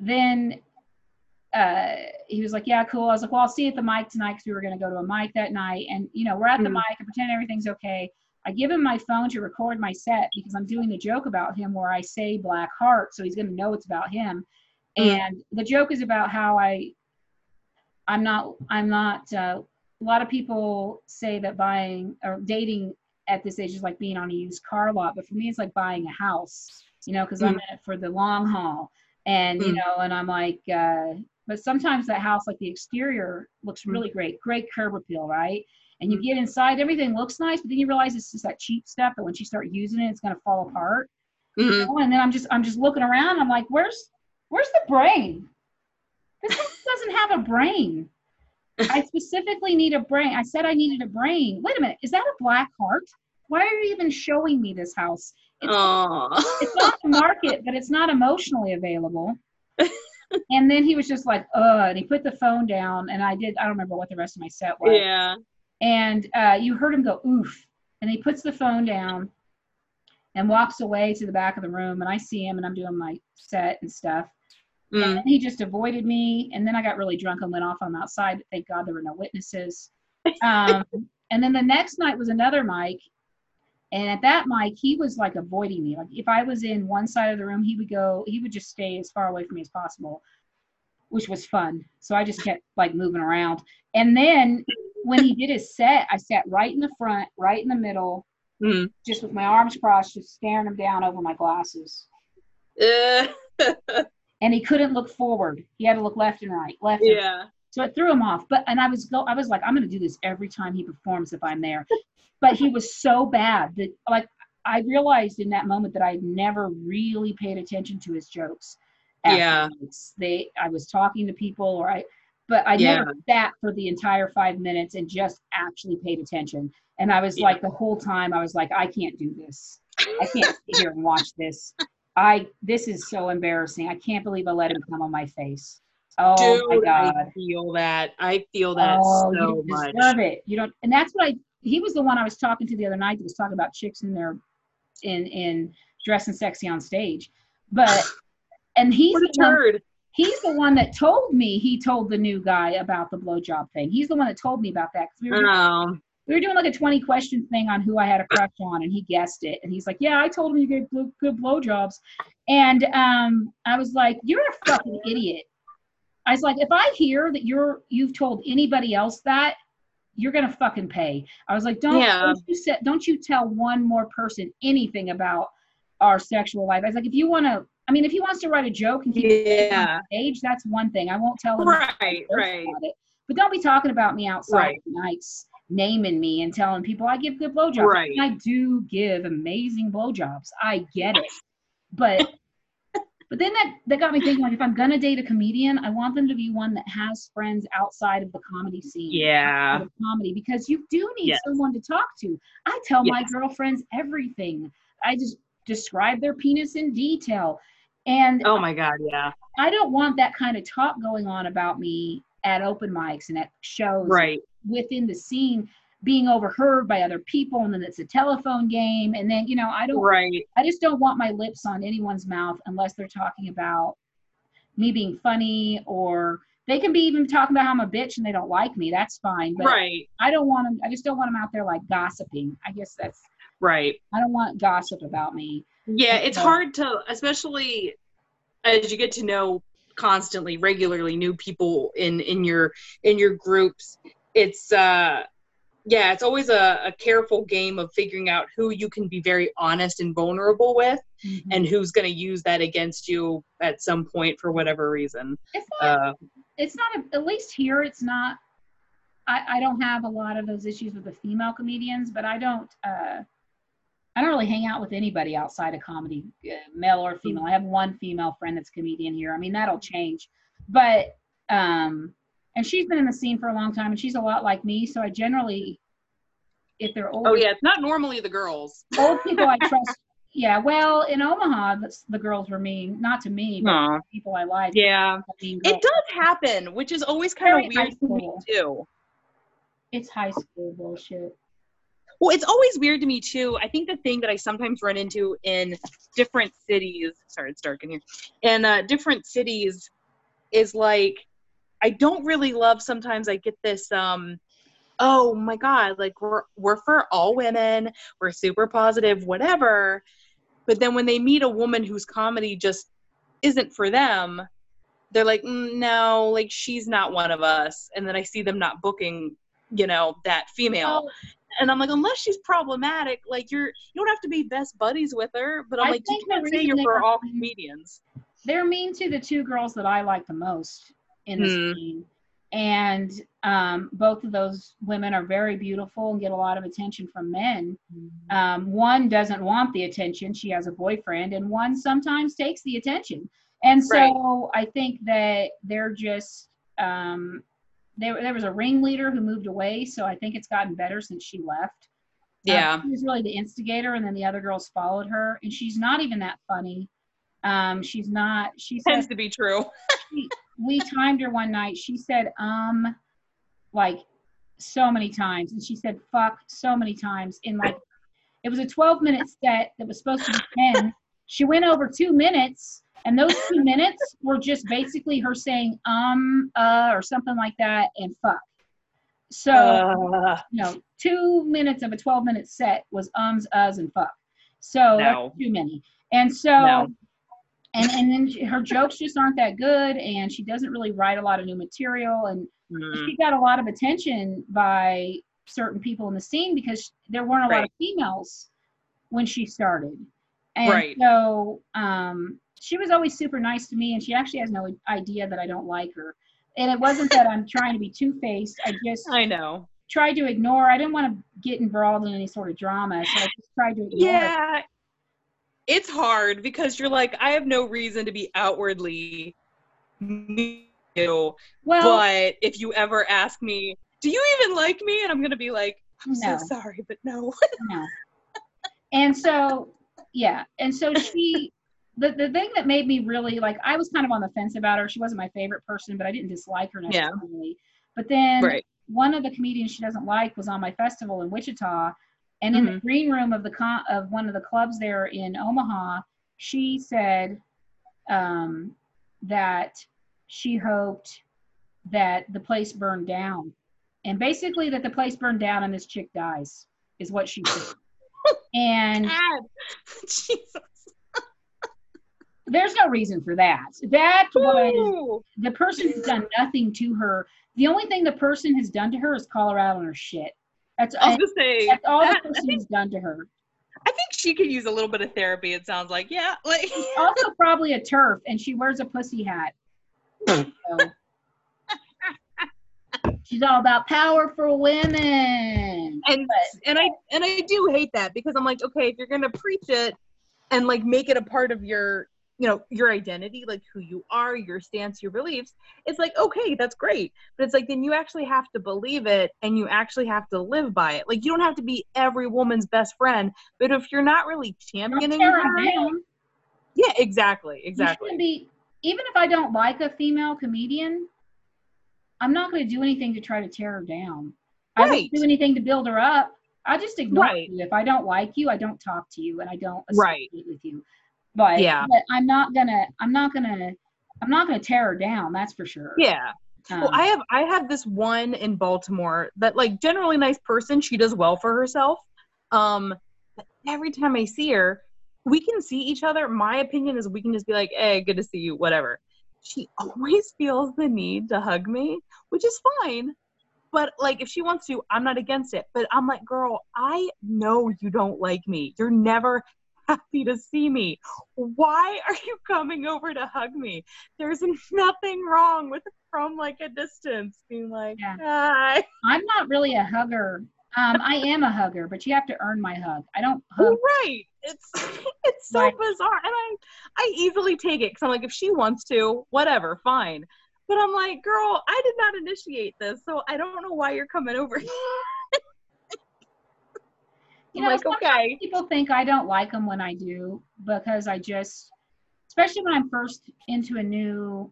[SPEAKER 2] then uh, he was like, Yeah, cool. I was like, Well, I'll see you at the mic tonight because we were going to go to a mic that night. And, you know, we're at the
[SPEAKER 1] Mhm.
[SPEAKER 2] mic. I pretend everything's okay. I give him my phone to record my set because I'm doing the joke about him where I say Black Heart. So he's going to know it's about him.
[SPEAKER 1] Mhm.
[SPEAKER 2] And the joke is about how I, I'm not, I'm not, uh, a lot of people say that buying or dating at this age is like being on a used car lot. But for me, it's like buying a house, you know, because I'm
[SPEAKER 1] Mm.
[SPEAKER 2] in it for the long haul. And, you
[SPEAKER 1] Mm.
[SPEAKER 2] know, and I'm like, uh, but sometimes that house, like the exterior looks
[SPEAKER 1] Mm.
[SPEAKER 2] really great, great curb appeal, right? And you get inside, everything looks nice, but then you realize it's just that cheap stuff that once you start using it, it's gonna fall apart.
[SPEAKER 1] Mhm.
[SPEAKER 2] Oh, and then I'm just I'm just looking around. I'm like, where's where's the brain? This house doesn't have a brain. I specifically need a brain. I said I needed a brain. Wait a minute, is that a black heart? Why are you even showing me this house? It's it's on the market, but it's not emotionally available. and then he was just like, uh, and he put the phone down, and I did, I don't remember what the rest of my set was.
[SPEAKER 1] yeah.
[SPEAKER 2] And uh, you heard him go, oof. And he puts the phone down and walks away to the back of the room. And I see him, and I'm doing my set and stuff. And
[SPEAKER 1] Mm.
[SPEAKER 2] then he just avoided me. And then I got really drunk and went off on the outside. But thank God there were no witnesses. Um, and then the next night was another mic. And at that mic, he was like avoiding me. Like if I was in one side of the room, he would go, he would just stay as far away from me as possible, which was fun. So I just kept like moving around. And then when he did his set, I sat right in the front, right in the middle,
[SPEAKER 1] Mm.
[SPEAKER 2] just with my arms crossed, just staring him down over my glasses.
[SPEAKER 1] Uh,
[SPEAKER 2] And he couldn't look forward. He had to look left and right, left and right.
[SPEAKER 1] yeah.
[SPEAKER 2] So it threw him off. But and I was go I was like, I'm gonna do this every time he performs if I'm there. But he was so bad that like I realized in that moment that I never really paid attention to his jokes.
[SPEAKER 1] Yeah.
[SPEAKER 2] They I was talking to people or I but I
[SPEAKER 1] Yeah.
[SPEAKER 2] never sat for the entire five minutes and just actually paid attention. And I was
[SPEAKER 1] Yeah.
[SPEAKER 2] like the whole time I was like, I can't do this. I can't sit here and watch this. I this is so embarrassing. I can't believe I let him come on my face. Oh my god.
[SPEAKER 1] I feel that. I feel that
[SPEAKER 2] oh,
[SPEAKER 1] so
[SPEAKER 2] you
[SPEAKER 1] much.
[SPEAKER 2] deserve it. You don't, and that's what I. He was the one I was talking to the other night that was talking about chicks in their, in in dressing sexy on stage, but, and he's
[SPEAKER 1] What a
[SPEAKER 2] the one,
[SPEAKER 1] turd.
[SPEAKER 2] He's the one that told me he told the new guy about the blowjob thing. He's the one that told me about that we were,
[SPEAKER 1] Oh.
[SPEAKER 2] we were doing like a twenty question thing on who I had a crush on, and he guessed it, and he's like, "Yeah, I told him you gave blue, good blowjobs," and um, I was like, "You're a fucking idiot." I was like, if I hear that you're you've told anybody else that, you're gonna fucking pay. I was like, don't,
[SPEAKER 1] Yeah.
[SPEAKER 2] don't you set, don't you tell one more person anything about our sexual life. I was like, if you want to, I mean, if he wants to write a joke and keep it
[SPEAKER 1] Yeah.
[SPEAKER 2] stage, that's one thing. I won't tell him
[SPEAKER 1] Right, right.
[SPEAKER 2] about it. But don't be talking about me outside
[SPEAKER 1] Right.
[SPEAKER 2] nights, naming me and telling people I give good blowjobs.
[SPEAKER 1] Right.
[SPEAKER 2] I do give amazing blowjobs. I get it. But but then that that got me thinking like if I'm gonna date a comedian, I want them to be one that has friends outside of the comedy scene.
[SPEAKER 1] Yeah.
[SPEAKER 2] comedy because you do need
[SPEAKER 1] Yes.
[SPEAKER 2] someone to talk to. I tell my girlfriends everything. I just describe their penis in detail. And
[SPEAKER 1] Oh my God. Yeah.
[SPEAKER 2] I don't want that kind of talk going on about me at open mics and at shows
[SPEAKER 1] Right.
[SPEAKER 2] within the scene being overheard by other people and then it's a telephone game and then you know I don't
[SPEAKER 1] Right.
[SPEAKER 2] I just don't want my lips on anyone's mouth unless they're talking about me being funny or they can be even talking about how I'm a bitch and they don't like me. That's fine. But
[SPEAKER 1] Right.
[SPEAKER 2] I don't want them. I just don't want them out there like gossiping. I guess that's.
[SPEAKER 1] Right.
[SPEAKER 2] I don't want gossip about me.
[SPEAKER 1] Yeah, it's
[SPEAKER 2] Yeah.
[SPEAKER 1] hard to, especially as you get to know constantly, regularly new people in in your in your groups. It's uh, yeah, it's always a, a careful game of figuring out who you can be very honest and vulnerable with, and who's going to use that against you at some point for whatever reason.
[SPEAKER 2] it's not.
[SPEAKER 1] Uh,
[SPEAKER 2] it's not. A, at least here, it's not. I, I don't have a lot of those issues with the female comedians, but I don't. Uh, I don't really hang out with anybody outside of comedy, uh, male or female. I have one female friend that's a comedian here. I mean, that'll change, but um, and she's been in the scene for a long time, and she's a lot like me. So I generally, if they're old,
[SPEAKER 1] oh yeah, it's not normally the girls.
[SPEAKER 2] old people I trust. Yeah, well, in Omaha, the, the girls were mean, not to me, but
[SPEAKER 1] Aw.
[SPEAKER 2] people I like.
[SPEAKER 1] Yeah, it does happen, which is always kind
[SPEAKER 2] Very
[SPEAKER 1] of weird to me too.
[SPEAKER 2] It's high school bullshit.
[SPEAKER 1] Well, it's always weird to me too. I think the thing that I sometimes run into in different cities, sorry, it's dark in here, in uh, different cities is like, I don't really love sometimes I get this, um, oh my God, like we're, we're for all women, we're super positive, whatever. But then when they meet a woman whose comedy just isn't for them, they're like, mm, no, like she's not one of us. And then I see them not booking, you know, that female
[SPEAKER 2] Well,
[SPEAKER 1] and I'm like, unless she's problematic, like you're you don't have to be best buddies with her. But I'm
[SPEAKER 2] I
[SPEAKER 1] like, you can't say you're for all comedians.
[SPEAKER 2] they're mean to the two girls that I like the most in the
[SPEAKER 1] Hmm.
[SPEAKER 2] scene. And um, both of those women are very beautiful and get a lot of attention from men. Um, one doesn't want the attention, she has a boyfriend, and one sometimes takes the attention. And so I think that they're just, um, there, there was a ringleader who moved away, so I think it's gotten better since she left. Uh,
[SPEAKER 1] Yeah.
[SPEAKER 2] she was really the instigator, and then the other girls followed her. And she's not even that funny. Um, she's not. She said
[SPEAKER 1] Tends to be true.
[SPEAKER 2] we, we timed her one night. She said um, like so many times, and she said fuck so many times. In like, it was a 12 minute set that was supposed to be 10. She went over two minutes, and those two minutes were just basically her saying um, uh, or something like that, and fuck. So
[SPEAKER 1] Uh,
[SPEAKER 2] you know, two minutes of a 12 minute set was ums, uhs, and fuck. So
[SPEAKER 1] No.
[SPEAKER 2] that's too many. And so,
[SPEAKER 1] No.
[SPEAKER 2] and, and then she- her jokes just aren't that good, and she doesn't really write a lot of new material. And
[SPEAKER 1] mm,
[SPEAKER 2] she got a lot of attention by certain people in the scene because there weren't a lot of females when she started. And
[SPEAKER 1] Right.
[SPEAKER 2] so um, she was always super nice to me, and she actually has no idea that I don't like her. And it wasn't that I'm trying to be two faced. I just
[SPEAKER 1] I know.
[SPEAKER 2] tried to ignore. I didn't want to get involved in any sort of drama, so I just tried to ignore. it.
[SPEAKER 1] Yeah. It's hard because you're like, I have no reason to be outwardly you.
[SPEAKER 2] Well,
[SPEAKER 1] But if you ever ask me, do you even like me? And I'm gonna be like, I'm
[SPEAKER 2] No.
[SPEAKER 1] so sorry, but no.
[SPEAKER 2] no. And so, yeah, and so she. The, the thing that made me really like I was kind of on the fence about her. She wasn't my favorite person, but I didn't dislike her necessarily. Yeah. But then
[SPEAKER 1] right.
[SPEAKER 2] one of the comedians she doesn't like was on my festival in Wichita, and in the green room of the con- of one of the clubs there in Omaha, she said um, that she hoped that the place burned down, and basically that the place burned down and this chick dies is what she said. and
[SPEAKER 1] God. Jesus.
[SPEAKER 2] There's no reason for that. That was the person has done nothing to her The only thing the person has done to her is call her out on her shit. That's,
[SPEAKER 1] I was gonna say
[SPEAKER 2] that's all
[SPEAKER 1] that-
[SPEAKER 2] the person has done to her.
[SPEAKER 1] I think she could use a little bit of therapy. It sounds like, yeah, like
[SPEAKER 2] Also, probably a turf, and she wears a pussy hat. So, she's all about power for women.
[SPEAKER 1] and and I and I do hate that because I'm like, okay, if you're gonna preach it and like make it a part of your you know your identity, like who you are, your stance, your beliefs, it's like okay, that's great, but it's like then you actually have to believe it and you actually have to live by it. Like you don't have to be every woman's best friend, but if you're not really championing
[SPEAKER 2] her down.
[SPEAKER 1] yeah, exactly, exactly,
[SPEAKER 2] be, even if I don't like a female comedian, I'm not going to do anything to try to tear her down.
[SPEAKER 1] right.
[SPEAKER 2] I don't do anything to build her up. I just ignore
[SPEAKER 1] Right.
[SPEAKER 2] you. If I don't like you, I don't talk to you, and I don't
[SPEAKER 1] Right.
[SPEAKER 2] associate with you. But
[SPEAKER 1] Yeah.
[SPEAKER 2] but I'm not gonna. I'm not gonna. I'm not gonna tear her down. That's for sure.
[SPEAKER 1] yeah.
[SPEAKER 2] Um,
[SPEAKER 1] Well, I have I have this one in Baltimore that like generally nice person. She does well for herself. Um, every time I see her, we can see each other. My opinion is we can just be like, "Hey, good to see you," whatever. She always feels the need to hug me, which is fine. But like, if she wants to, I'm not against it. But I'm like, girl, I know you don't like me. You're never happy to see me. Why are you coming over to hug me? There's nothing wrong with from like a distance being like,
[SPEAKER 2] Yeah.
[SPEAKER 1] hi.
[SPEAKER 2] I'm not really a hugger. Um, I am a hugger, but you have to earn my hug. I don't hug.
[SPEAKER 1] Right. It's it's so
[SPEAKER 2] Right.
[SPEAKER 1] bizarre, and I I easily take it because I'm like, if she wants to, whatever, fine. But I'm like, girl, I did not initiate this, so I don't know why you're coming over.
[SPEAKER 2] You know,
[SPEAKER 1] like, okay,
[SPEAKER 2] people think I don't like them when I do because I just, especially when I'm first into a new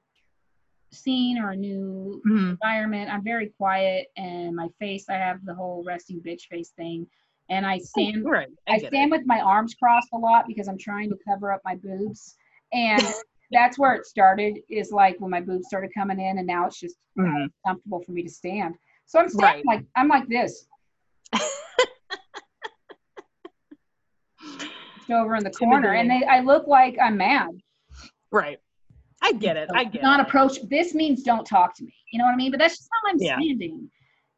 [SPEAKER 2] scene or a new
[SPEAKER 1] Mhm.
[SPEAKER 2] environment, I'm very quiet and my face, I have the whole resting bitch face thing. And I stand,
[SPEAKER 1] right. I,
[SPEAKER 2] I stand
[SPEAKER 1] it.
[SPEAKER 2] with my arms crossed a lot because I'm trying to cover up my boobs. And that's where it started is like when my boobs started coming in and now it's just
[SPEAKER 1] Mhm.
[SPEAKER 2] comfortable for me to stand. So I'm standing like, I'm like this. over in the corner, and they, I look like I'm mad.
[SPEAKER 1] Right. I get it. I get
[SPEAKER 2] Not
[SPEAKER 1] it.
[SPEAKER 2] approach. This means don't talk to me. You know what I mean? But that's just how I'm
[SPEAKER 1] Yeah.
[SPEAKER 2] standing.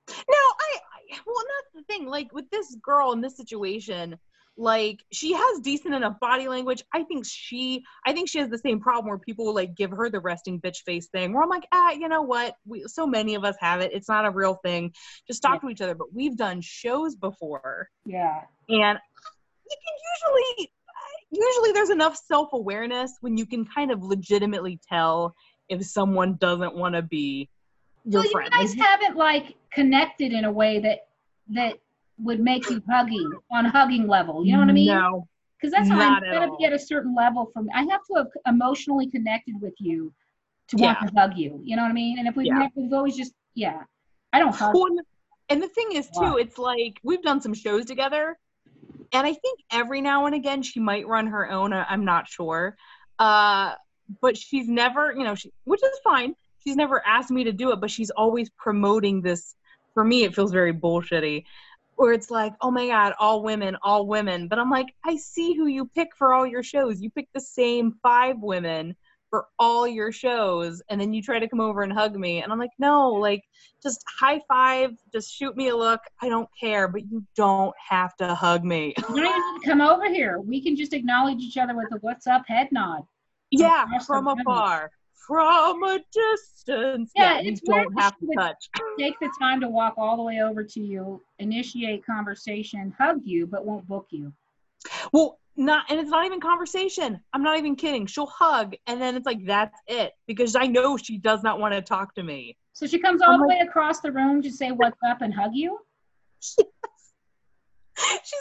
[SPEAKER 1] No, I, I well, that's the thing. Like with this girl in this situation, like she has decent enough body language. I think she, I think she has the same problem where people will like give her the resting bitch face thing. Where I'm like, ah, you know what? We so many of us have it. It's not a real thing. Just talk to each other. But we've done shows before,
[SPEAKER 2] Yeah.
[SPEAKER 1] and you can usually, usually there's enough self awareness when you can kind of legitimately tell if someone doesn't want to be your
[SPEAKER 2] Well, you guys haven't like connected in a way that that would make you hugging on hugging level. You know what I mean?
[SPEAKER 1] No.
[SPEAKER 2] Because that's how I'm
[SPEAKER 1] all.
[SPEAKER 2] be at a certain level from. I have to have emotionally connected with you to want to hug you. You know what I mean? And if we've
[SPEAKER 1] Yeah.
[SPEAKER 2] never, we've always just yeah. I don't hug.
[SPEAKER 1] Well, and the- thing is too, it's like we've done some shows together, and I think every now and again she might run her own. I- I'm not sure, uh, but she's never, you know, she, which is fine. She's never asked me to do it, but she's always promoting this. For me, it feels very bullshitty. Where it's like, oh my god, all women, all women. But I'm like, I see who you pick for all your shows. You pick the same five women for all your shows, and then you try to come over and hug me, and I'm like, no, like just high five, just shoot me a look. I don't care, but you don't have to hug me.
[SPEAKER 2] You don't even to come over here. We can just acknowledge each other with a "What's up" head nod.
[SPEAKER 1] yeah, from afar, from a distance.
[SPEAKER 2] Yeah,
[SPEAKER 1] you
[SPEAKER 2] it's weird
[SPEAKER 1] don't have to touch.
[SPEAKER 2] Take the time to walk all the way over to you, initiate conversation, hug you, but won't book you.
[SPEAKER 1] Well, not, and it's not even conversation. I'm not even kidding. She'll hug, and then it's like that's it because I know she does not want to talk to me.
[SPEAKER 2] So she comes all
[SPEAKER 1] I'm
[SPEAKER 2] the
[SPEAKER 1] like-
[SPEAKER 2] way across the room to say "What's up" and hug you.
[SPEAKER 1] She's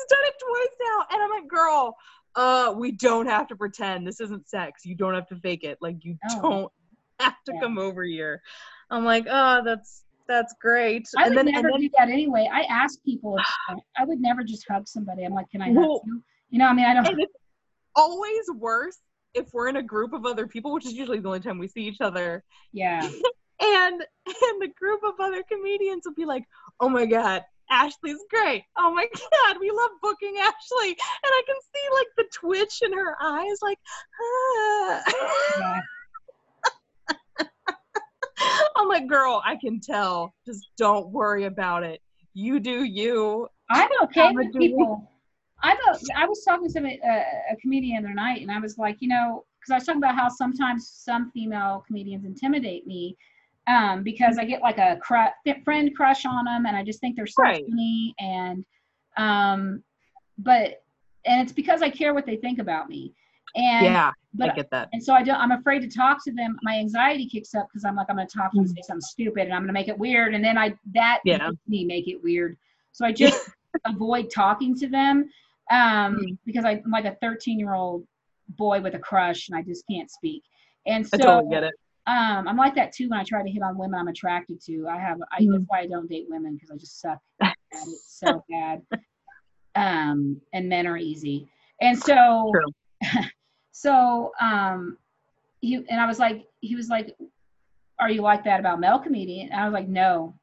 [SPEAKER 1] done it twice now, and I'm like, girl, uh, we don't have to pretend. This isn't sex. You don't have to fake it. Like you
[SPEAKER 2] Oh.
[SPEAKER 1] don't have to
[SPEAKER 2] Yeah.
[SPEAKER 1] come over here. I'm like, oh, that's that's great.
[SPEAKER 2] I
[SPEAKER 1] and
[SPEAKER 2] would
[SPEAKER 1] then,
[SPEAKER 2] never
[SPEAKER 1] and then
[SPEAKER 2] do that anyway. I ask people. I would never just hug somebody. I'm like, "Can I hug
[SPEAKER 1] Well-
[SPEAKER 2] you?" You know, I mean, I don't.
[SPEAKER 1] and it's always worse if we're in a group of other people, which is usually the only time we see each other.
[SPEAKER 2] Yeah.
[SPEAKER 1] And and the group of other comedians will be like, oh my god. Ashley's great. Oh my god, we love booking Ashley. And I can see like the twitch in her eyes, like, ah.
[SPEAKER 2] yeah.
[SPEAKER 1] I'm like, girl, I can tell. Just don't worry about it. You do you.
[SPEAKER 2] I'm okay with people. A, I was talking to some, uh, a comedian the other night, and I was like, you know, because I was talking about how sometimes some female comedians intimidate me um, because I get like a cru- friend crush on them, and I just think they're so
[SPEAKER 1] Right.
[SPEAKER 2] funny, and um, but and it's because I care what they think about me, and
[SPEAKER 1] yeah,
[SPEAKER 2] but
[SPEAKER 1] I get that.
[SPEAKER 2] and so I don't. I'm afraid to talk to them. My anxiety kicks up because I'm like, I'm going to talk to them, and say something stupid, and I'm going to make it weird, and then I that
[SPEAKER 1] Yeah.
[SPEAKER 2] makes me make it weird. So I just avoid talking to them um,
[SPEAKER 1] Mm.
[SPEAKER 2] because I'm like a 13 year old boy with a crush, and I just can't speak. And so
[SPEAKER 1] I totally get it.
[SPEAKER 2] um, I'm like that too when I try to hit on women I'm attracted to. I have, I,
[SPEAKER 1] Mhm.
[SPEAKER 2] that's why I don't date women because I just suck at it so bad. Um, and men are easy. And so, so, um, he, and I was like, he was like, are you like that about male comedian? And I was like, no,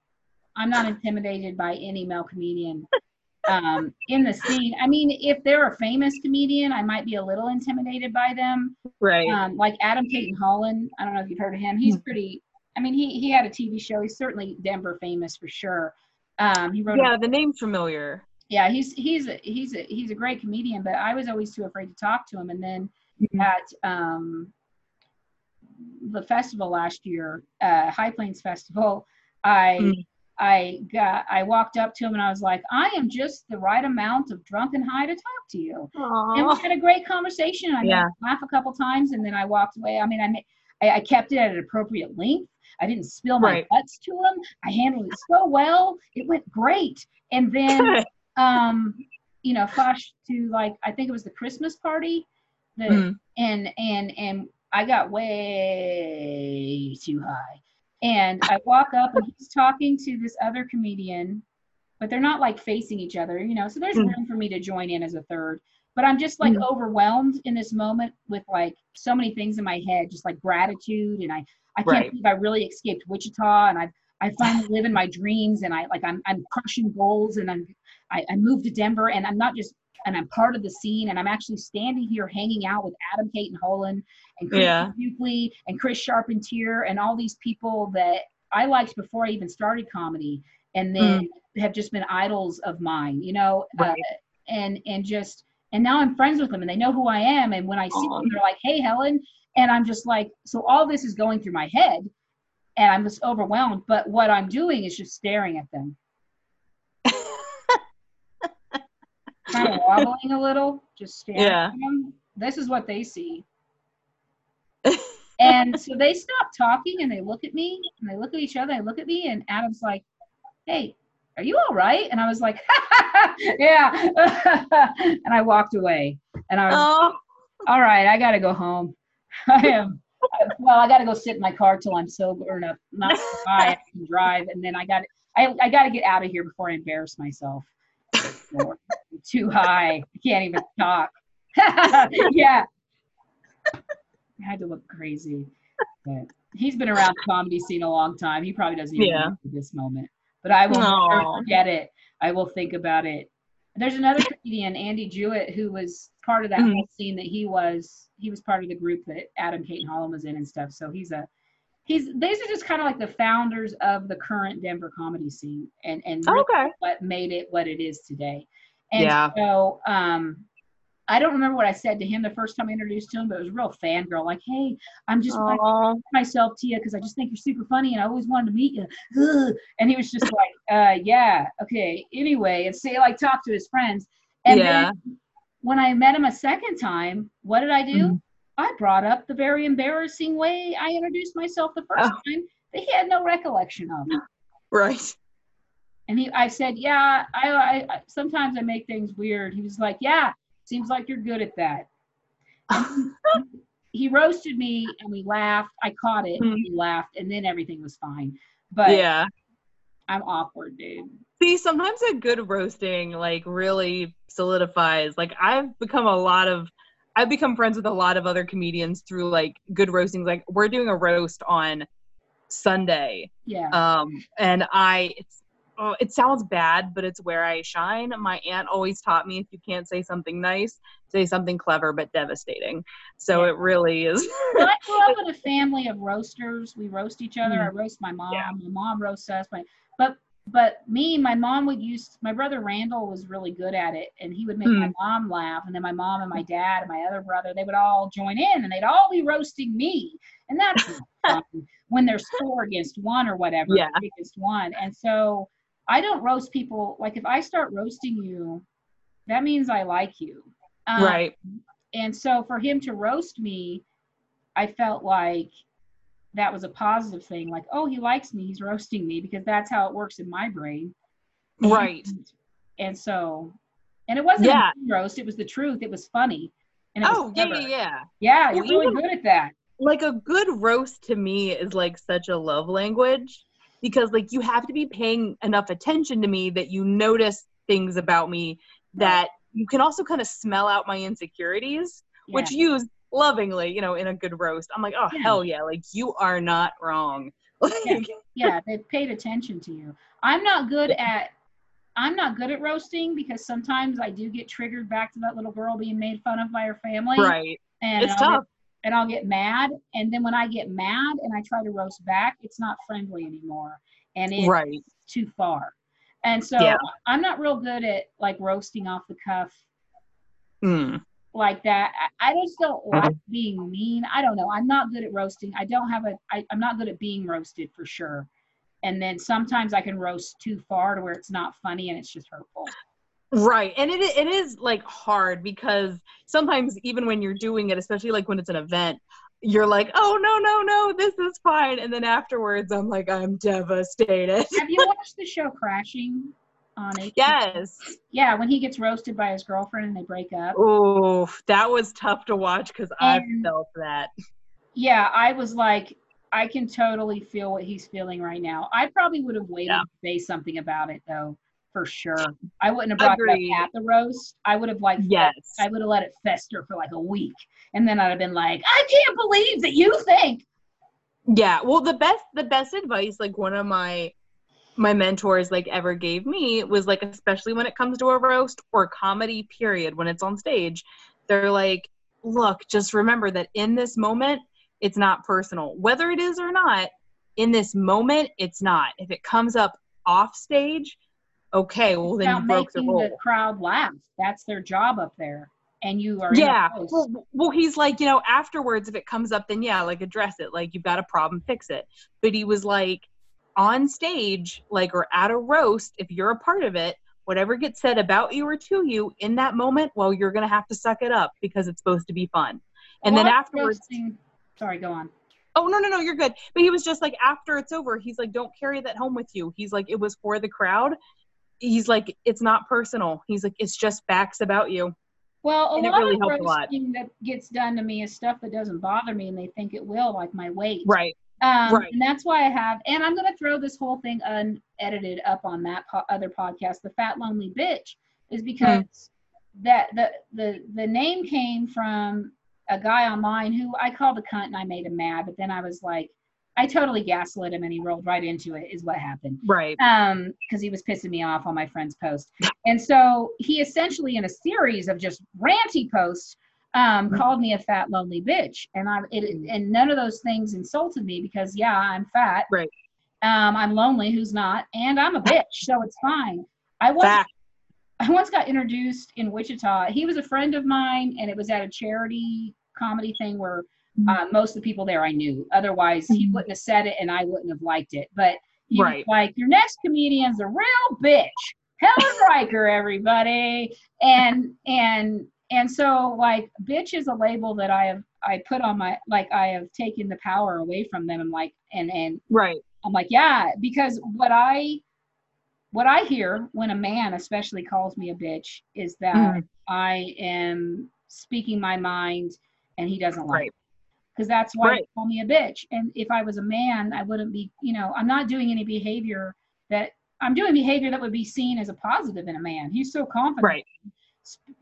[SPEAKER 2] I'm not intimidated by any male comedian um, in the scene. I mean, if they're a famous comedian, I might be a little intimidated by them
[SPEAKER 1] Right.
[SPEAKER 2] um, like Adam Cayton-Holland. I don't know if you've heard of him. He's pretty. I mean, he he had a TV show. He's certainly Denver famous for sure. Um, he wrote.
[SPEAKER 1] yeah,
[SPEAKER 2] A,
[SPEAKER 1] the name's familiar.
[SPEAKER 2] yeah, he's he's a, he's a, he's a great comedian. But I was always too afraid to talk to him. And then
[SPEAKER 1] Mhm.
[SPEAKER 2] at um, the festival last year, uh, High Plains Festival, I.
[SPEAKER 1] Mm.
[SPEAKER 2] I got I walked up to him and I was like, I am just the right amount of drunk and high to talk to you. And we had a great conversation. I made
[SPEAKER 1] Yeah.
[SPEAKER 2] laugh a couple times, and then I walked away. I mean, I, ma- I, I kept it at an appropriate length. I didn't spill my
[SPEAKER 1] Right.
[SPEAKER 2] guts to him. I handled it so well. It went great. And then, um, you know, flash to like I think it was the Christmas party, the
[SPEAKER 1] Mhm.
[SPEAKER 2] and and and I got way too high. And I walk up and he's talking to this other comedian, but they're not like facing each other, you know. So there's
[SPEAKER 1] Mm.
[SPEAKER 2] room for me to join in as a third. But I'm just like
[SPEAKER 1] Mm.
[SPEAKER 2] overwhelmed in this moment with like so many things in my head, just like gratitude and I I can't
[SPEAKER 1] Right.
[SPEAKER 2] believe I really escaped Wichita and I I finally live in my dreams and I like I'm I'm crushing goals and I'm I, I moved to Denver and I'm not just and I'm part of the scene and I'm actually standing here hanging out with Adam Cayton-Holland and Chris
[SPEAKER 1] Yeah.
[SPEAKER 2] Buckley and Chris Charpentier and all these people that I liked before I even started comedy and then have just been idols of mine, you know, uh, and and just and now I'm friends with them and they know who I am and when I see
[SPEAKER 1] Aw.
[SPEAKER 2] them they're like, "Hey, Helen," and I'm just like, so all this is going through my head and I'm just overwhelmed, but what I'm doing is just staring at them, kind of wobbling a little, just staring
[SPEAKER 1] Yeah.
[SPEAKER 2] at them. This is what they see. And so they stop talking and they look at me and they look at each other. They look at me and Adam's like, "Hey, are you all right?" And I was like, "Yeah." and I walked away. And I was,
[SPEAKER 1] oh,
[SPEAKER 2] "All right, I got to go home. I am well. I got to go sit in my car till I'm sober enough not to buy. I can drive, and then I got I I got to get out of here before I embarrass myself. Too high. I can't even talk. yeah." I had to look crazy. But he's been around the comedy scene a long time. He probably doesn't even
[SPEAKER 1] Yeah.
[SPEAKER 2] this moment. But I will never forget it. I will think about it. There's another comedian, Andy Jewett, who was part of that
[SPEAKER 1] Mhm.
[SPEAKER 2] whole scene that he was he was part of the group that Adam Cayton-Holland was in and stuff. So he's a he's these are just kind of like the founders of the current Denver comedy scene and and really
[SPEAKER 1] okay.
[SPEAKER 2] what made it what it is today. And
[SPEAKER 1] Yeah.
[SPEAKER 2] so um I don't remember what I said to him the first time I introduced to him, but it was a real fangirl, like, hey, I'm just myself to you because I just think you're super funny and I always wanted to meet you. Ugh. And he was just like, uh, yeah, okay, anyway, and say like talk to his friends. And
[SPEAKER 1] Yeah.
[SPEAKER 2] then when I met him a second time, what did I do?
[SPEAKER 1] Mhm.
[SPEAKER 2] I brought up the very embarrassing way I introduced myself the first
[SPEAKER 1] Oh.
[SPEAKER 2] time that he had no recollection of.
[SPEAKER 1] Right.
[SPEAKER 2] And he, I said, yeah, I, I, I sometimes I make things weird. He was like, yeah, seems like you're good at that. He, he roasted me, and we laughed. I caught it, and we laughed, and then everything was fine. But
[SPEAKER 1] yeah.
[SPEAKER 2] I'm awkward, dude.
[SPEAKER 1] See, sometimes a good roasting like really solidifies. Like I've become a lot of I've become friends with a lot of other comedians through like good roastings. Like we're doing a roast on Sunday.
[SPEAKER 2] Yeah.
[SPEAKER 1] Um and I it's oh, it sounds bad, but it's where I shine. My aunt always taught me if you can't say something nice, say something clever but devastating. So
[SPEAKER 2] Yeah.
[SPEAKER 1] it really is.
[SPEAKER 2] Well, I grew up in a family of roasters. We roast each other. I mm-hmm. roast my mom.
[SPEAKER 1] Yeah.
[SPEAKER 2] My mom roasts us. My, but but me, my mom would use. My brother Randall was really good at it, and he would make my mm. mom laugh. And then my mom and my dad and my other brother, they would all join in, and they'd all be roasting me. And that's when there's four against one or whatever,
[SPEAKER 1] Yeah.
[SPEAKER 2] against one. And so I don't roast people. Like if I start roasting you, that means I like you. Um,
[SPEAKER 1] right.
[SPEAKER 2] and so for him to roast me i felt like that was a positive thing like oh he likes me he's roasting me because that's how it works in my brain
[SPEAKER 1] Right.
[SPEAKER 2] and, and so and it wasn't
[SPEAKER 1] Yeah.
[SPEAKER 2] a roast it was the truth it was funny and it was
[SPEAKER 1] Oh, yeah, yeah, yeah.
[SPEAKER 2] yeah
[SPEAKER 1] Well,
[SPEAKER 2] you're really
[SPEAKER 1] even-
[SPEAKER 2] good at that
[SPEAKER 1] like a good roast to me is like such a love language because like you have to be paying enough attention to me that you notice things about me that you can also kind of smell out my insecurities which
[SPEAKER 2] Yeah.
[SPEAKER 1] use lovingly you know in a good roast. I'm like oh
[SPEAKER 2] Yeah.
[SPEAKER 1] hell yeah like you are not wrong. Like
[SPEAKER 2] yeah they paid attention to you. I'm not good at i'm not good at roasting because sometimes i do get triggered back to that little girl being made fun of by her family.
[SPEAKER 1] Right.
[SPEAKER 2] And
[SPEAKER 1] it's
[SPEAKER 2] I'll get
[SPEAKER 1] tough
[SPEAKER 2] and I'll get mad. And then when I get mad and I try to roast back, it's not friendly anymore. And it's
[SPEAKER 1] right
[SPEAKER 2] too far. And so
[SPEAKER 1] Yeah.
[SPEAKER 2] I'm not real good at like roasting off the cuff
[SPEAKER 1] Mm.
[SPEAKER 2] like that. I, I just don't like being mean. I don't know. I'm not good at roasting. I don't have a, I, I'm not good at being roasted for sure. And then sometimes I can roast too far to where it's not funny and it's just hurtful.
[SPEAKER 1] Right. And it it is like hard because sometimes even when you're doing it, especially like when it's an event, you're like, "Oh, no, no, no, this is fine." And then afterwards, I'm like, "I'm devastated."
[SPEAKER 2] have you watched the show Crashing on HBO?
[SPEAKER 1] yes.
[SPEAKER 2] Yeah, when he gets roasted by his girlfriend and they break up.
[SPEAKER 1] Oh, that was tough to watch cuz I felt that.
[SPEAKER 2] yeah, I was like, I can totally feel what he's feeling right now. I probably would have waited
[SPEAKER 1] Yeah.
[SPEAKER 2] to say something about it though, for sure. I wouldn't have brought
[SPEAKER 1] Agreed.
[SPEAKER 2] it at the roast. I would have like,
[SPEAKER 1] Yes.
[SPEAKER 2] I would have let it fester for like a week, and then I'd have been like, I can't believe that you think.
[SPEAKER 1] Yeah. Well, the best the best advice like one of my my mentors like ever gave me was like especially when it comes to a roast or comedy period when it's on stage they're like look just remember that in this moment it's not personal whether it is or not in this moment it's not if it comes up off stage okay well then you broke the rule
[SPEAKER 2] the crowd laugh. That's their job up there, and you are
[SPEAKER 1] yeah. well, well he's like you know afterwards if it comes up then yeah like address it. Like you've got a problem fix it. But he was like on stage like or at a roast if you're a part of it whatever gets said about you or to you in that moment well you're gonna have to suck it up because it's supposed to be fun. And
[SPEAKER 2] Well,
[SPEAKER 1] then afterwards
[SPEAKER 2] roasting- Sorry, go on.
[SPEAKER 1] oh no no no you're good. But he was just like after it's over he's like don't carry that home with you. He's like it was for the crowd he's like it's not personal. He's like it's just facts about you.
[SPEAKER 2] Well, a
[SPEAKER 1] And
[SPEAKER 2] lot
[SPEAKER 1] really
[SPEAKER 2] of roasting that gets done to me is stuff that doesn't bother me, and they think it will, like my weight.
[SPEAKER 1] right.
[SPEAKER 2] Um,
[SPEAKER 1] Right.
[SPEAKER 2] And that's why I have, and I'm going to throw this whole thing unedited up on that po- other podcast, the Fat Lonely Bitch, is because that the the the name came from a guy online who I called a cunt and I made him mad, but then I was like, I totally gaslit him and he rolled right into it. Is what happened.
[SPEAKER 1] Right.
[SPEAKER 2] Um because he was pissing me off on my friend's post. And so he essentially in a series of just ranty posts um called me a fat lonely bitch. And i it and none of those things insulted me because yeah i'm fat.
[SPEAKER 1] Right.
[SPEAKER 2] um i'm lonely who's not? And i'm a bitch so it's fine. I
[SPEAKER 1] Fact.
[SPEAKER 2] i once got introduced in wichita. He was a friend of mine and it was at a charity comedy thing where uh, most of the people there I knew. Otherwise, he
[SPEAKER 1] Mhm.
[SPEAKER 2] wouldn't have said it, and I wouldn't have liked it. But he was like, "Your next comedian's a real bitch, Helen Riker, everybody." And and and so like, bitch is a label that I have I put on my like I have taken the power away from them. and like and and
[SPEAKER 1] right
[SPEAKER 2] I'm like, yeah, because what I what I hear when a man especially calls me a bitch is that
[SPEAKER 1] Mhm.
[SPEAKER 2] I am speaking my mind and he doesn't like
[SPEAKER 1] Right.
[SPEAKER 2] Because that's why
[SPEAKER 1] Right.
[SPEAKER 2] they call me a bitch. And if I was a man, I wouldn't be, you know, I'm not doing any behavior that I'm doing behavior that would be seen as a positive in a man. He's so confident
[SPEAKER 1] right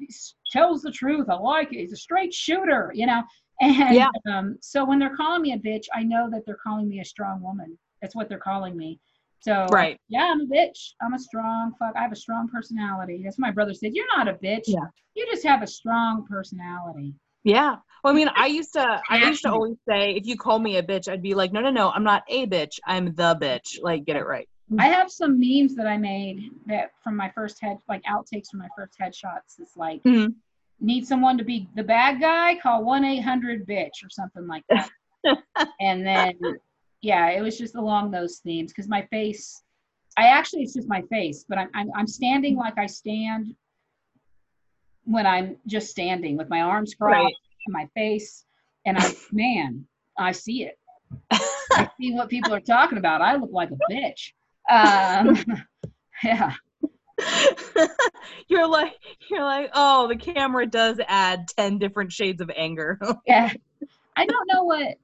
[SPEAKER 2] s- tells the truth. I like it. He's a straight shooter, you know. And
[SPEAKER 1] Yeah.
[SPEAKER 2] um, so when they're calling me a bitch, I know that they're calling me a strong woman. That's what they're calling me. So
[SPEAKER 1] Right.
[SPEAKER 2] yeah, I'm a bitch. I'm a strong fuck. I have a strong personality. That's what my brother said. You're not a bitch.
[SPEAKER 1] Yeah.
[SPEAKER 2] You just have a strong personality.
[SPEAKER 1] Yeah. Well, I mean, I used to, I used to always say, if you call me a bitch, I'd be like, no, no, no, I'm not a bitch. I'm the bitch. Like, get it right.
[SPEAKER 2] I have some memes that I made that from my first head, like outtakes from my first headshots. It's like,
[SPEAKER 1] Mhm.
[SPEAKER 2] need someone to be the bad guy? Call 1 800 bitch or something like that. and then, yeah, it was just along those themes because my face, I actually, it's just my face, but I'm, I'm, I'm standing like I stand when I'm just standing with my arms crossed
[SPEAKER 1] Right.
[SPEAKER 2] My face. And I, man, I see it. I see what people are talking about. I look like a bitch. Um, yeah.
[SPEAKER 1] you're like, you're like, oh, the camera does add 10 different shades of anger.
[SPEAKER 2] Yeah. I don't know what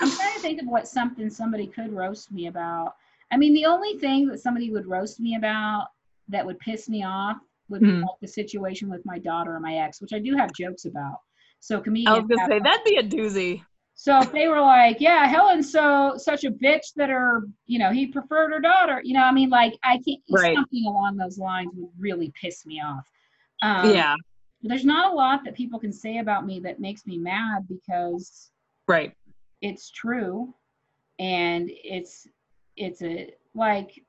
[SPEAKER 2] I'm trying to think of what something somebody could roast me about. I mean, the only thing that somebody would roast me about that would piss me off would be
[SPEAKER 1] Hmm.
[SPEAKER 2] like the situation with my daughter and my ex, which I do have jokes about. So
[SPEAKER 1] I was gonna say that'd be a doozy.
[SPEAKER 2] So if they were like, "Yeah, Helen's so such a bitch that her, you know, he preferred her daughter," you know, I mean, like I can't
[SPEAKER 1] Right.
[SPEAKER 2] something along those lines would really piss me off. Um,
[SPEAKER 1] yeah,
[SPEAKER 2] There's not a lot that people can say about me that makes me mad because
[SPEAKER 1] right.
[SPEAKER 2] it's true and it's it's a like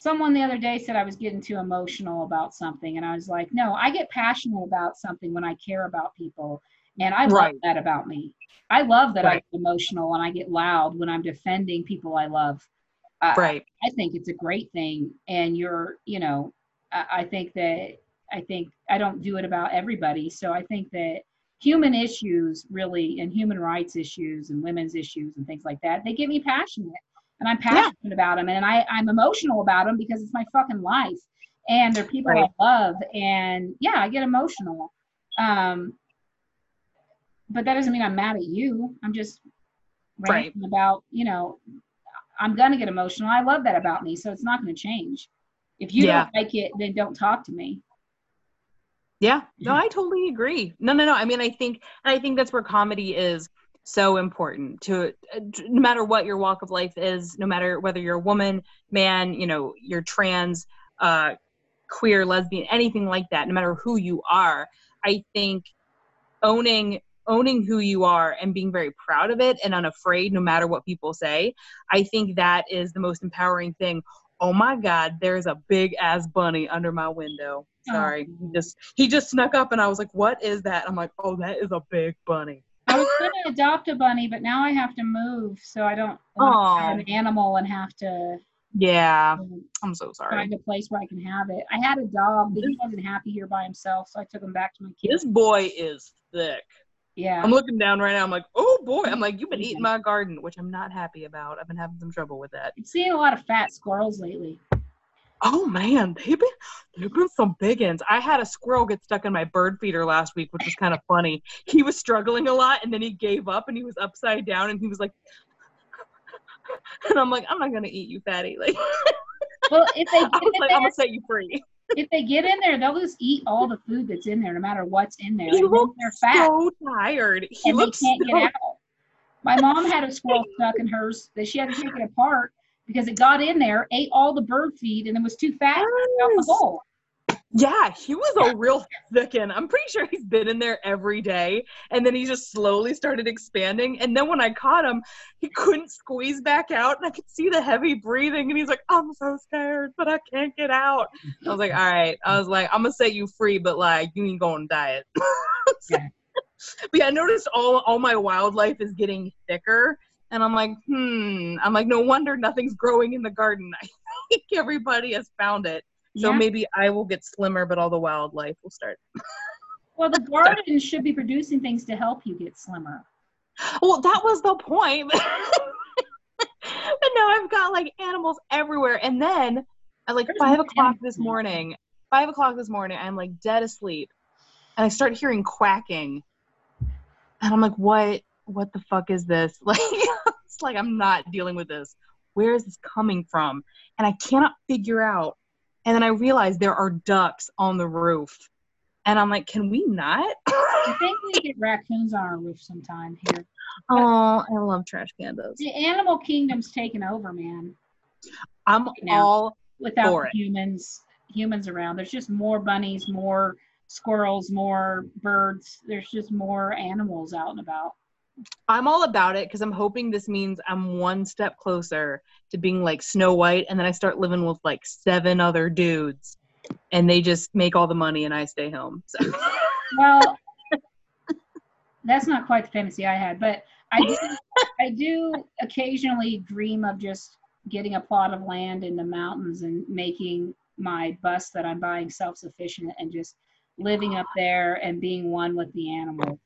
[SPEAKER 2] someone the other day said i was getting too emotional about something and i was like no i get passionate about something when i care about people and i love that about me i love that i
[SPEAKER 1] Right.
[SPEAKER 2] get emotional and i get loud when i'm defending people i love I-
[SPEAKER 1] Right.
[SPEAKER 2] I think it's a great thing. And you're, you know, I, I think that I think I don't do it about everybody. So I think that human issues really and human rights issues and women's issues and things like that, they get me passionate. And I'm passionate about them and I, I'm emotional about them because it's my fucking life. And they're people
[SPEAKER 1] Right.
[SPEAKER 2] I love. And yeah, I get emotional. Um, but that doesn't mean I'm mad at you. I'm just
[SPEAKER 1] Right.
[SPEAKER 2] ranting about, you know, I'm gonna get emotional. I love that about me, so it's not gonna change. If you
[SPEAKER 1] Yeah.
[SPEAKER 2] don't like it, then don't talk to me.
[SPEAKER 1] Yeah, no, I totally agree. No, no, no. I mean, I think, and I think that's where comedy is so important to, uh, no matter what your walk of life is, no matter whether you're a woman, man, you know, you're trans, uh, queer, lesbian, anything like that. No matter who you are, I think owning owning who you are and being very proud of it and unafraid no matter what people say i think that is the most empowering thing oh my god there's a big ass bunny under my window sorry he
[SPEAKER 2] Oh.
[SPEAKER 1] just he just snuck up and i was like what is that i'm like oh that is a big bunny
[SPEAKER 2] I was gonna adopt a bunny, but now I have to move, so I don't have an animal and have to
[SPEAKER 1] yeah
[SPEAKER 2] um,
[SPEAKER 1] i'm so sorry
[SPEAKER 2] find a place where I can have it. I had a dog, but he wasn't happy here by himself, so I took him back to my kids.
[SPEAKER 1] this boy is thick
[SPEAKER 2] Yeah.
[SPEAKER 1] i'm looking down right now i'm like oh boy i'm like you've been eating my garden which i'm not happy about i've been having some trouble with that
[SPEAKER 2] I'm seeing a lot of fat squirrels lately.
[SPEAKER 1] Oh man, they've been they've been some big ones. I had a squirrel get stuck in my bird feeder last week, which was kind of funny. He was struggling a lot, and then he gave up, and he was upside down, and he was like, and I'm like, I'm not gonna eat you, fatty. Like,
[SPEAKER 2] Well, if they
[SPEAKER 1] I
[SPEAKER 2] get
[SPEAKER 1] was
[SPEAKER 2] in
[SPEAKER 1] like, I'm gonna set you free.
[SPEAKER 2] if they get in there, they'll just eat all the food that's in there, no matter what's in there.
[SPEAKER 1] He looked
[SPEAKER 2] they're fat.
[SPEAKER 1] so tired. He
[SPEAKER 2] and they
[SPEAKER 1] looks
[SPEAKER 2] can't
[SPEAKER 1] so,
[SPEAKER 2] get out. My mom had a squirrel stuck in hers that she had to take it apart because it got in there, ate all the bird feed, and it was too fat to out the
[SPEAKER 1] Yes.
[SPEAKER 2] bowl.
[SPEAKER 1] Yeah, he was a real thickin'. I'm pretty sure he's been in there every day, and then he just slowly started expanding. And then when I caught him, he couldn't squeeze back out, and I could see the heavy breathing. And he's like, "I'm so scared, but I can't get out." I was like, "All right." I was like, "I'm gonna set you free, but like you ain't going to diet."
[SPEAKER 2] Yeah.
[SPEAKER 1] But yeah, I noticed all all my wildlife is getting thicker, and I'm like, hmm. I'm like, no wonder nothing's growing in the garden. I think everybody has found it. So
[SPEAKER 2] Yeah.
[SPEAKER 1] maybe I will get slimmer, but all the wildlife will start.
[SPEAKER 2] Well, the garden should be producing things to help you get slimmer.
[SPEAKER 1] Well, that was the point. but no, I've got like animals everywhere. And then at like
[SPEAKER 2] There's
[SPEAKER 1] five o'clock this morning, five o'clock this morning, I'm like dead asleep. And I start hearing quacking. And I'm like, what what the fuck is this? Like like I'm not dealing with this. Where is this coming from? And I cannot figure out. And then I realize there are ducks on the roof. And I'm like, can we not?
[SPEAKER 2] I think we get raccoons on our roof sometime here.
[SPEAKER 1] oh, I love trash pandas.
[SPEAKER 2] The animal kingdom's taken over, man.
[SPEAKER 1] I'm
[SPEAKER 2] now.
[SPEAKER 1] all
[SPEAKER 2] without humans humans around. There's just more bunnies, more squirrels, more birds. There's just more animals out and about.
[SPEAKER 1] I'm all about it because I'm hoping this means I'm one step closer to being like Snow White, and then I start living with like seven other dudes, and they just make all the money, and I stay home. So.
[SPEAKER 2] Well, that's not quite the fantasy I had, but I do, I do occasionally dream of just getting a plot of land in the mountains and making my bus that I'm buying self-sufficient and just living up there and being one with the animals.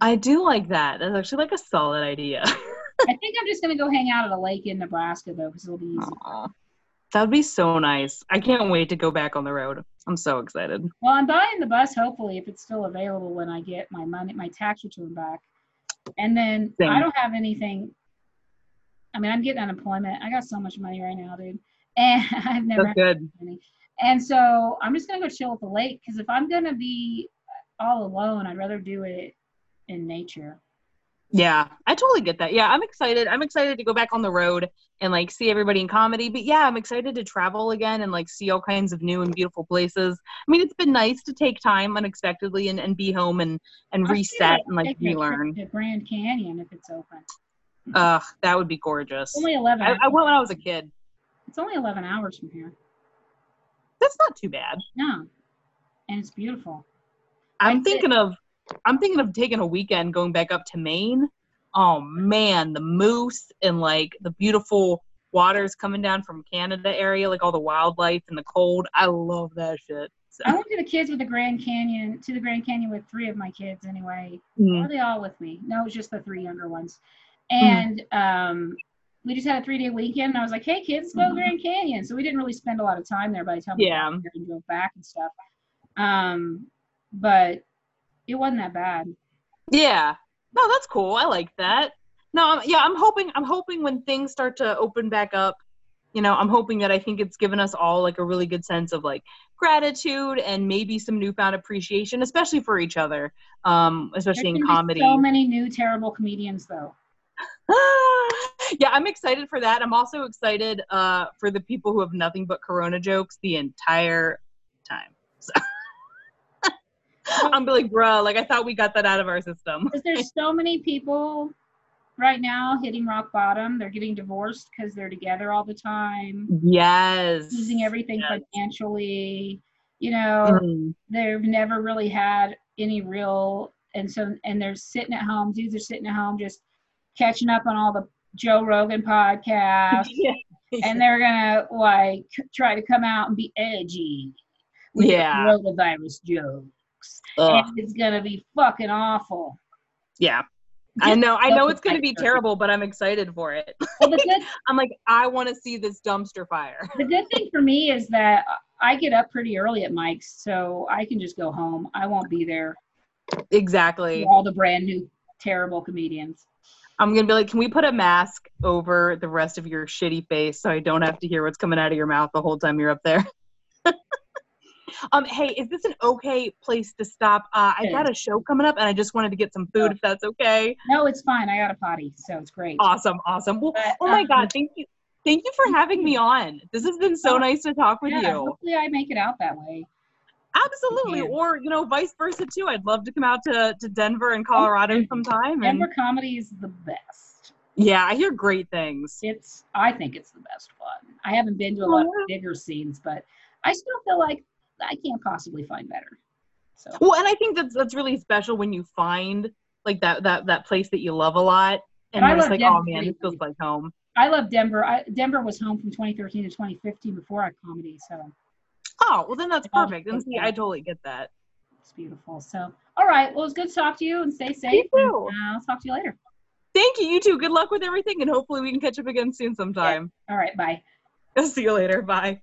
[SPEAKER 1] I do like that. That's actually like a solid idea.
[SPEAKER 2] I think I'm just gonna go hang out at a lake in Nebraska though, because it'll be easy.
[SPEAKER 1] That would be so nice. I can't wait to go back on the road. I'm so excited.
[SPEAKER 2] Well, I'm buying the bus hopefully if it's still available when I get my money, my tax return back. And then
[SPEAKER 1] Same.
[SPEAKER 2] I don't have anything. I mean, I'm getting unemployment. I got so much money right now, dude, and I've never
[SPEAKER 1] That's
[SPEAKER 2] had
[SPEAKER 1] good.
[SPEAKER 2] money. And so I'm just gonna go chill at the lake because if I'm gonna be all alone, I'd rather do it in nature.
[SPEAKER 1] Yeah, I totally get that. Yeah, I'm excited. I'm excited to go back on the road and like see everybody in comedy. But yeah, I'm excited to travel again and like see all kinds of new and beautiful places. I mean, it's been nice to take time unexpectedly and, and be home and and
[SPEAKER 2] I'll
[SPEAKER 1] reset and like
[SPEAKER 2] can take a trip
[SPEAKER 1] relearn.
[SPEAKER 2] to Grand Canyon if it's open.
[SPEAKER 1] Ugh, that would be gorgeous.
[SPEAKER 2] It's only 11.
[SPEAKER 1] I, I went when I was a kid.
[SPEAKER 2] It's only 11 hours from here.
[SPEAKER 1] That's not too bad.
[SPEAKER 2] No, and it's beautiful.
[SPEAKER 1] I'm
[SPEAKER 2] I did-
[SPEAKER 1] thinking of I'm thinking of taking a weekend going back up to Maine. Oh man, the moose and like the beautiful waters coming down from Canada area, like all the wildlife and the cold. I love that shit. So,
[SPEAKER 2] I went to the kids with the Grand Canyon to the Grand Canyon with three of my kids anyway.
[SPEAKER 1] mm,
[SPEAKER 2] Were they all with me? No, it was just the three younger ones. And um, we just had a three day weekend. And I was like, hey, kids, go to
[SPEAKER 1] Mhm.
[SPEAKER 2] Grand Canyon. So we didn't really spend a lot of time there by the time we
[SPEAKER 1] Yeah.
[SPEAKER 2] got there and drove back and stuff. Um, but it wasn't that bad.
[SPEAKER 1] yeah. No, that's cool. I like that. No, I'm, yeah, I'm hoping I'm hoping when things start to open back up, you know, I'm hoping that I think it's given us all like a really good sense of like gratitude and maybe some newfound appreciation, especially for each other, um, especially in comedy.
[SPEAKER 2] So many new terrible comedians, though.
[SPEAKER 1] yeah, I'm excited for that. I'm also excited uh, for the people who have nothing but Corona jokes the entire time. So. I'm like, bruh, like I thought we got that out of our system.
[SPEAKER 2] Because there's so many people right now hitting rock bottom. They're getting divorced because they're together all the time,
[SPEAKER 1] Yes.
[SPEAKER 2] losing everything
[SPEAKER 1] Yes.
[SPEAKER 2] financially. You know,
[SPEAKER 1] Mm.
[SPEAKER 2] they've never really had any real, and so and they're sitting at home. Dudes are sitting at home just catching up on all the Joe Rogan podcasts,
[SPEAKER 1] Yeah.
[SPEAKER 2] and they're gonna like try to come out and be edgy with their
[SPEAKER 1] Yeah.
[SPEAKER 2] coronavirus jokes, And it's gonna be fucking awful.
[SPEAKER 1] Yeah. I know. I know it's going to be terrible, but I'm excited for it.
[SPEAKER 2] Well, good
[SPEAKER 1] I'm like, I want to see this dumpster fire.
[SPEAKER 2] the good thing for me is that I get up pretty early at Mike's, so I can just go home. I won't be there
[SPEAKER 1] Exactly.
[SPEAKER 2] all the brand new terrible comedians.
[SPEAKER 1] I'm gonna be like, can we put a mask over the rest of your shitty face so I don't have to hear what's coming out of your mouth the whole time you're up there? Um, hey, is this an okay place to stop? Uh, I got a show coming up and I just wanted to get some food if that's okay.
[SPEAKER 2] No, it's fine. I got a potty, so it's great.
[SPEAKER 1] Awesome, awesome. Well,
[SPEAKER 2] But,
[SPEAKER 1] oh my
[SPEAKER 2] um,
[SPEAKER 1] god, thank you. Thank you for having me on. This has been so
[SPEAKER 2] Oh,
[SPEAKER 1] nice to talk with
[SPEAKER 2] yeah,
[SPEAKER 1] you.
[SPEAKER 2] hopefully I make it out that way.
[SPEAKER 1] Absolutely.
[SPEAKER 2] Yeah.
[SPEAKER 1] Or, you know, vice versa too. I'd love to come out to, to Denver and Colorado sometime. And
[SPEAKER 2] Denver comedy is the best.
[SPEAKER 1] yeah, I hear great things.
[SPEAKER 2] It's I think it's the best one. I haven't been to a lot of
[SPEAKER 1] Oh,
[SPEAKER 2] bigger scenes, but I still feel like I can't possibly find better. So
[SPEAKER 1] Well, and I think that's that's really special when you find like that that that place that you love a lot, and
[SPEAKER 2] I love
[SPEAKER 1] like, oh man, this feels like home.
[SPEAKER 2] I love Denver. I, Denver was home from 2013 to 2015 before I comedy, so
[SPEAKER 1] Oh, well then that's perfect. And see, I totally get that.
[SPEAKER 2] it's beautiful. So all right, well it's good to talk to you and stay safe.
[SPEAKER 1] You
[SPEAKER 2] and, uh, I'll talk to you later.
[SPEAKER 1] Thank you, you too. Good luck with everything, and hopefully we can catch up again soon sometime.
[SPEAKER 2] All right, bye.
[SPEAKER 1] I'll See you later. Bye.